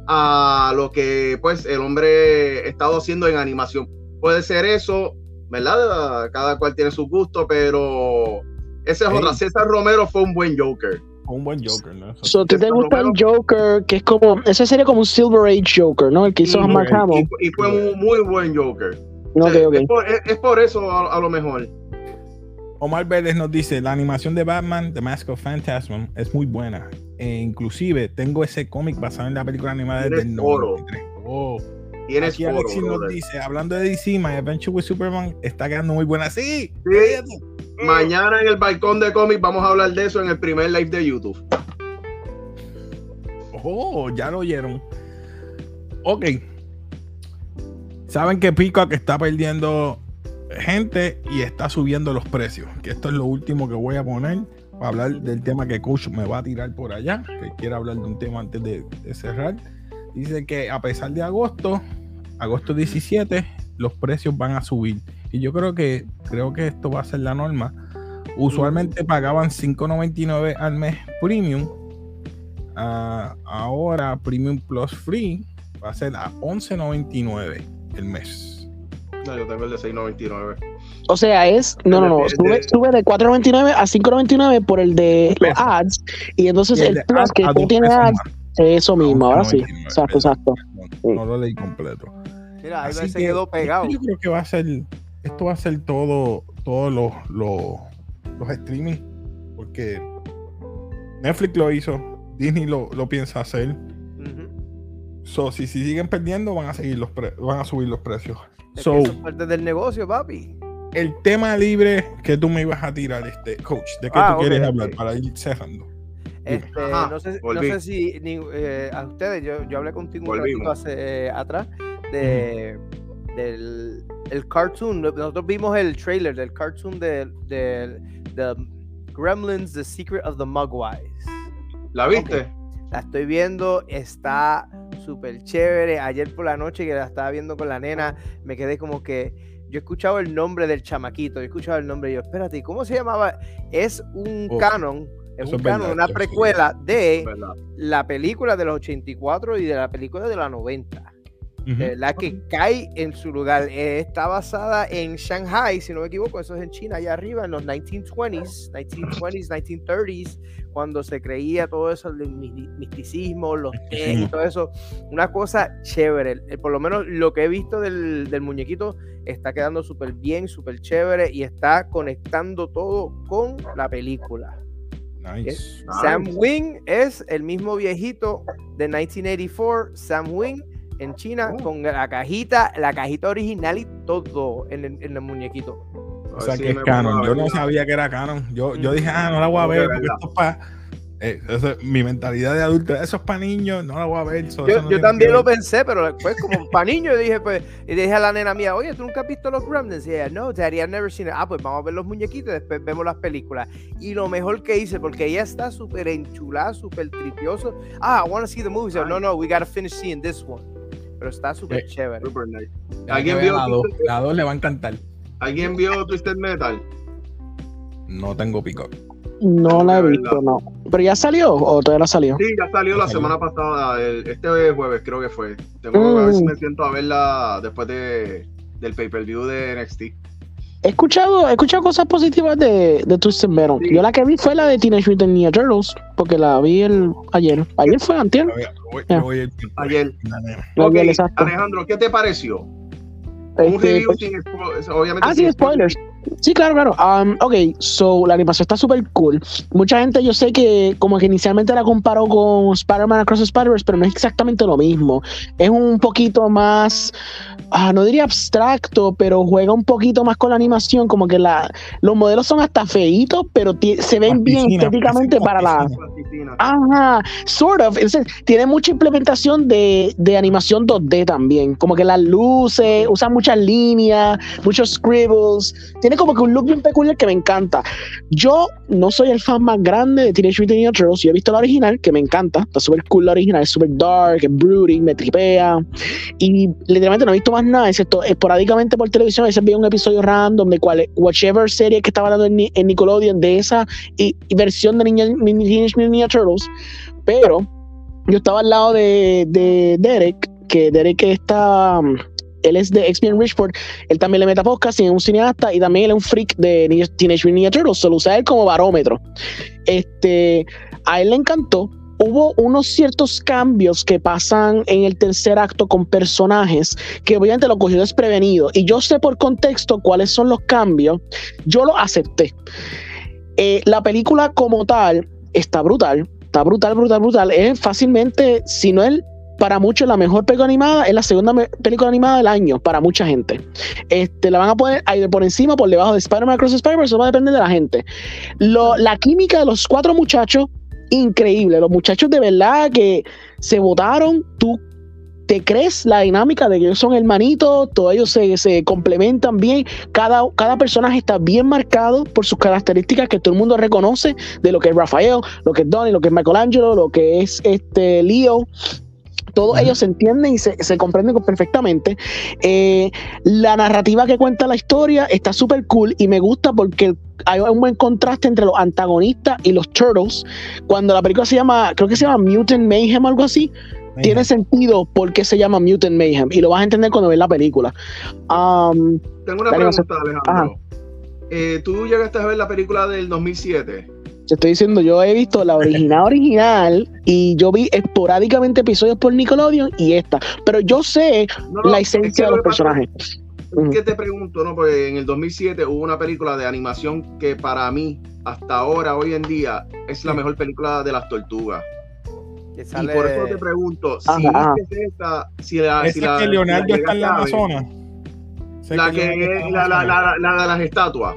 a lo que pues el hombre estado haciendo en animación. Puede ser eso, ¿verdad? Cada cual tiene su gusto, pero esa es Ey. otra. César Romero fue un buen Joker. Fue un buen Joker, ¿no? So, ¿te, gusta el. Joker? Que es como, ese sería como un Silver Age Joker, ¿no? El que hizo Mark Hamill. Y, y fue un muy buen Joker. Ok, Eh, ok. Es, por, es- es por eso a, a lo mejor. Omar Vélez nos dice, la animación de Batman, The Mask of Phantasm, es muy buena. E inclusive tengo ese cómic basado en la película animada del oro. 93. Oh. Tienes Aquí foro, Alexis nos brother. dice, hablando de DC, My Adventure with Superman está quedando muy buena. Sí, Sí. Mañana en el balcón de cómics vamos a hablar de eso en el primer live de YouTube. Oh, ya lo oyeron. Ok. Saben que Peacock está perdiendo gente y está subiendo los precios. Que esto es lo último que voy a poner para hablar del tema que Coach me va a tirar por allá. Que quiere hablar de un tema antes de, de cerrar. Dice que a pesar de agosto, agosto 17, los precios van a subir. Y yo creo que creo que esto va a ser la norma. Usualmente pagaban 5.99 al mes premium. Ah, ahora Premium Plus Free va a ser a 11.99 el mes. No, yo tengo el de 6.99. O sea, es. No, no, no. Sube, sube de 4.99 a 5.99 por el de los Pesos. ads. Y entonces Y el, plus ads que a no dos tiene pesos ads. Eso mismo, ahora sí. 11.99, Exacto, exacto. No, no lo leí completo. Mira, ahí Así se que quedó pegado. Yo creo que va a ser, esto va a ser todo, todos los, los, los streaming, porque Netflix lo hizo, Disney lo, lo piensa hacer. So, si, si siguen perdiendo, van a seguir los pre- van a subir los precios. Es So, que eso es parte del negocio, papi. el tema libre que tú me ibas a tirar, este coach, ¿de qué Ah, tú quieres hablar para ir cerrando? Este, Ajá, no, sé, no sé si ni- eh, a ustedes, yo, yo hablé contigo un ratito hace, eh, atrás de, del el cartoon. Nosotros vimos el trailer del cartoon de, de, de Gremlins, The Secret of the Mugwise. ¿La viste? La estoy viendo, está súper chévere. Ayer por la noche que la estaba viendo con la nena, me quedé como que yo he escuchado el nombre del chamaquito, yo he escuchado el nombre y yo, espérate, ¿cómo se llamaba? Es un Oh, canon, es eso un es canon, verdad, una eso sí. precuela de la película de los 84 y de la película de la 90. Ujú. De verdad que cae en su lugar. Eh, está basada en Shanghai, si no me equivoco, eso es en China, allá arriba, en los 1920s, 1920s, 1930s, cuando se creía todo eso, el mi- misticismo, los tés y Misticismo. todo eso. Una cosa chévere. Eh, por lo menos lo que he visto del, del muñequito está quedando súper bien, súper chévere y está conectando todo con la película. Nice. Sam Nice. Wing es el mismo viejito de 1984, Sam Wing en China Oh. con la cajita, la cajita original y todo en el, en el muñequito. O sea si que es canon. Yo no sabía que era canon. Yo, yo dije, ah, no la voy a ver porque verla. esto es para. Eso es mi mentalidad de adulto, eso es para niños, no la voy a ver. Yo, eso no yo tiene también lo pensé, pero después como para niños dije, pues, y dije a la nena mía, oye, ¿tú nunca has visto los Gremlins? Y ella, no, Daddy, I've never seen it. Ah, pues vamos a ver los muñequitos y después vemos las películas. Y lo mejor que hice, porque ella está súper enchulada, súper tripioso. Ah, I want to see the movie. So, no, no, we gotta finish seeing this one. Pero está súper Eh, chévere. Super nice. ¿Alguien vio, la 2. Twisted, La 2 le va a encantar. ¿Alguien vio Twisted Metal? No tengo pico. No la he visto, no. ¿Pero ya salió o todavía no salió? Sí, ya salió la semana pasada, el- este jueves creo que fue. Tengo que ver si Mm. me siento a verla después de, del pay-per-view de NXT. He escuchado, he escuchado cosas positivas de, de Twisted Metal. Sí. Yo la que vi fue la de Teenage Mutant Ninja Turtles, porque la vi el, ayer. Ayer fue antier. Ayer. La nena. La vi Ok, el exacto. Alejandro, ¿qué te pareció? Un Este, review pues, sin spo- obviamente Ah, sin spoilers. Sí, claro, claro. Um, ok, so la animación está súper cool. Mucha gente yo sé que como que inicialmente la comparó con Spider-Man Across the Spider-Verse, pero no es exactamente lo mismo. Es un poquito más, ah, no diría abstracto, pero juega un poquito más con la animación, como que la, los modelos son hasta feitos, pero se ven bien estéticamente para la... Ajá, sort of. Entonces, tiene mucha implementación de, de animación 2D también. Como que las luces, usan muchas líneas, muchos scribbles. Tiene como que un look bien peculiar que me encanta. Yo no soy el fan más grande de Teenage Mutant Ninja Turtles. Yo he visto la original, que me encanta. Está súper cool la original. Es súper dark, es brooding, me tripea. Y literalmente no he visto más nada, excepto esporádicamente por televisión. A veces veía un episodio random de cual, whichever serie que estaba dando en, en Nickelodeon de esa y, y versión de Ninja, Teenage Mutant Ninja Turtles. Pero yo estaba al lado de, de Derek, que Derek está. Él es de X-Men Richport. Él también le mete a podcast y es un cineasta. Y también él es un freak de Teenage Mutant Ninja Turtles. Solo usa él como barómetro. Este, a él le encantó. hubo unos ciertos cambios que pasan en el tercer acto con personajes que obviamente lo cogió desprevenido. Y yo sé por contexto cuáles son los cambios. Yo lo acepté. Eh, la película como tal está brutal. Está brutal, brutal, brutal. Es fácilmente, si no es para muchos la mejor película animada, es la segunda película animada del año para mucha gente. Este, la van a poner ahí por encima, por debajo de Spider-Man Cross Spider-Man, eso va a depender de la gente. La química de los cuatro muchachos, increíble. Los muchachos de verdad que se votaron, tú te crees la dinámica de que ellos son hermanitos, todos ellos se, se complementan bien, cada, cada personaje está bien marcado por sus características que todo el mundo reconoce de lo que es Rafael, lo que es Donnie, lo que es Michelangelo, lo que es este Leo. Todos ellos se entienden y se, se comprenden perfectamente. Eh, la narrativa que cuenta la historia está súper cool y me gusta porque hay un buen contraste entre los antagonistas y los turtles. Cuando la película se llama, creo que se llama Mutant Mayhem o algo así, tiene sentido por qué se llama Mutant Mayhem y lo vas a entender cuando ves la película. Um, Tengo una pregunta, Alejandro. Eh, ¿Tú llegaste a ver la película del 2007? Te estoy diciendo, yo he visto la original original y yo vi esporádicamente episodios por Nickelodeon y esta, pero yo sé No, no, la es que esencia de lo los que personajes. Ujú. ¿Qué te pregunto? No, porque en el 2007 hubo una película de animación que para mí, hasta ahora, hoy en día, es la mejor película de las tortugas. Que Y sale- por eso te pregunto, si Ajá, ajá. viste esta, si la, si la, que Leonardo si la está en la Amazonas. La que Leonardo está en la, la, Amazonas. la, la de las estatuas.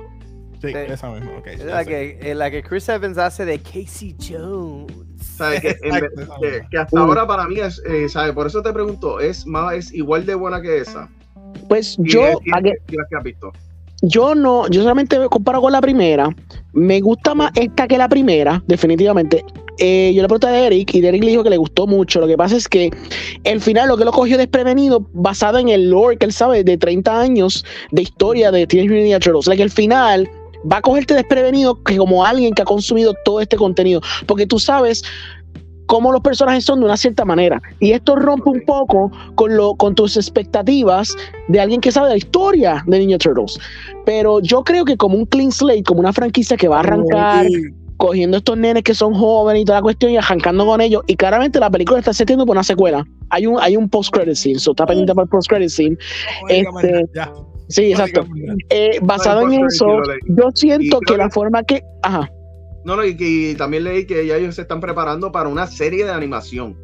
Sí, Sí. esa misma, ok. es la que, en la que Chris Evans hace de Casey Jones. ¿Sabes? Que, Exacto, que- hasta Uh. ahora para mí es, eh, ¿sabes? Por eso te pregunto, ¿es más es igual de buena que esa? Pues Y yo, es- que has visto. yo no, yo solamente comparo con la primera. Me gusta más esta que la primera, definitivamente. Eh, yo le pregunté a Eric y Eric le dijo que le gustó mucho. Lo que pasa es que el final, lo que lo cogió desprevenido, basado en el lore que él sabe de 30 años de historia de Teenage Mutant Ninja Turtles. O sea, que el final va a cogerte desprevenido que como alguien que ha consumido todo este contenido. Porque tú sabes cómo los personajes son de una cierta manera. Y esto rompe un poco con, lo, con tus expectativas de alguien que sabe la historia de Ninja Turtles. Pero yo creo que como un clean slate, como una franquicia que va a arrancar cogiendo estos nenes que son jóvenes y toda la cuestión y arrancando con ellos. Y claramente la película está setiendo por una secuela. Hay un, hay un post-credit scene, so está pendiente para el post-credit scene. este. Sí, exacto. Eh, basado No, en eso, yo siento Y que la que- forma que. Ajá. No, no, y, que también leí que ya ellos se están preparando para una serie de animación.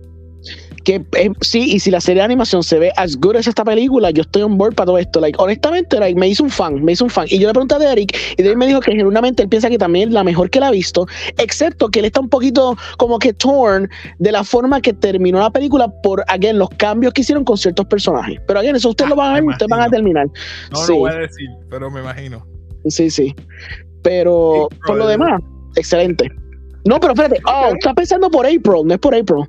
Que eh, sí, y si la serie de animación se ve as good as esta película, yo estoy on board para todo esto. Like, honestamente, like, me hizo un fan, me hizo un fan. Y yo le pregunté a Derek, y Derek me dijo que genuinamente él piensa que también es la mejor que la ha visto, excepto que él está un poquito como que torn de la forma que terminó la película por, again, los cambios que hicieron con ciertos personajes. Pero again, eso ustedes lo van a ver, me ustedes van a terminar. No sí, lo voy a decir, pero me imagino. sí, sí. Pero por lo demás, excelente. No, pero espérate, oh, está pensando por April, no es por April.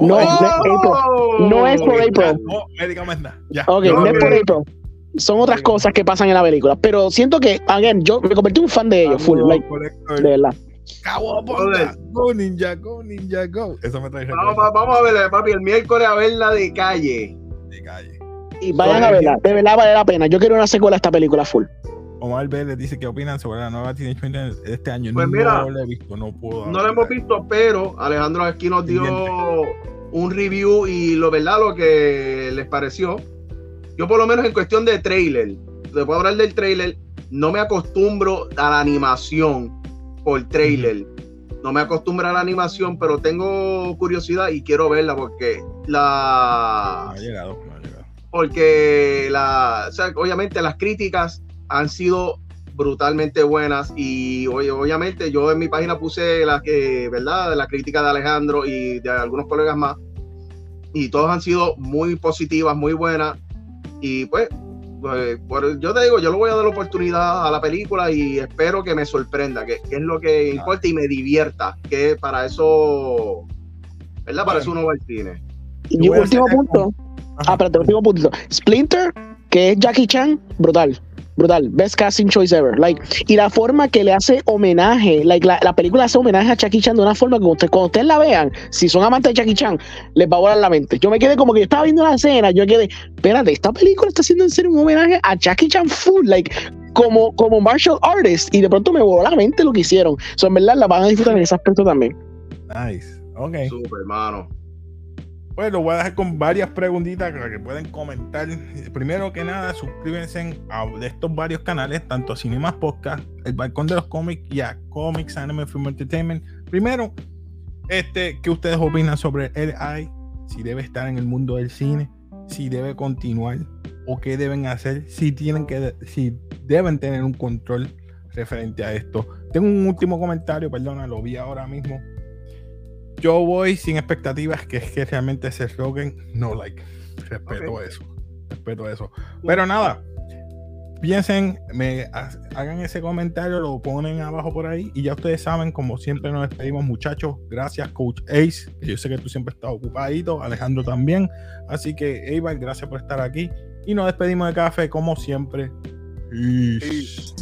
No, Oh, no es April. No es por ya, April. No, me diga más nada. Ya. Ok, No, no, es por April. Son otras cosas que pasan en la película. Pero siento que, again, yo me convertí en un fan de ellos, full, Vamos, like, de verdad. Go ninja, go ninja, go. Eso me trae Vamos, vamos a verla, papi, el miércoles a verla de calle. de calle. Y vayan a verla, de verdad vale la pena. Yo quiero una secuela a esta película full. Omar Vélez dice que opinan sobre la nueva Teenage Mutant este año. Pues no mira, la he visto, no puedo. No la hemos visto, pero Alejandro aquí nos dio un review y lo verdad lo que les pareció. Yo por lo menos en cuestión de trailer, te puedo hablar del trailer, no me acostumbro a la animación por trailer. No me acostumbro a la animación, pero tengo curiosidad y quiero verla porque No la ha llegado, no ha llegado. porque la, o sea, obviamente las críticas han sido brutalmente buenas y obviamente yo en mi página puse la que, ¿verdad? La crítica de Alejandro y de algunos colegas más y todos han sido muy positivas, muy buenas y pues, pues, por- yo te digo, yo le voy a dar la oportunidad a la película y espero que me sorprenda, que, que es lo que importa y me divierta, que para eso, ¿verdad? Para eso uno va al cine. Y último punto. Ah, espérate, último punto. Splinter, que es Jackie Chan, brutal. Brutal. Best casting choice ever. Like, y la forma que le hace homenaje, like, la, la película hace homenaje a Jackie Chan de una forma que usted, cuando ustedes la vean, si son amantes de Jackie Chan, les va a volar la mente. Yo me quedé como que yo estaba viendo la escena, yo quedé, espérate, esta película está haciendo en serio un homenaje a Jackie Chan full, like, como, como martial artist, y de pronto me voló la mente lo que hicieron. So, en verdad la van a disfrutar en ese aspecto también. Nice, Ok. Super, hermano. Pues lo voy a dejar con varias preguntitas para que pueden comentar. Primero que nada, suscríbanse a estos varios canales, tanto Cinemas Podcast, El Balcón de los Cómics y a Comics Anime Film Entertainment. Primero, este, ¿qué ustedes opinan sobre el AI? Si debe estar en el mundo del cine, si debe continuar o qué deben hacer, si tienen que, si deben tener un control referente a esto. Tengo un último comentario, perdona, lo vi ahora mismo yo voy sin expectativas, que es que realmente ese slogan no like. Respeto eso. Respeto eso. Pero nada, piensen, me hagan ese comentario, lo ponen abajo por ahí y ya ustedes saben, como siempre nos despedimos muchachos, gracias Coach Ace, que yo sé que tú siempre estás ocupadito, Alejandro también, así que Eibar, gracias por estar aquí y nos despedimos de café como siempre. Peace.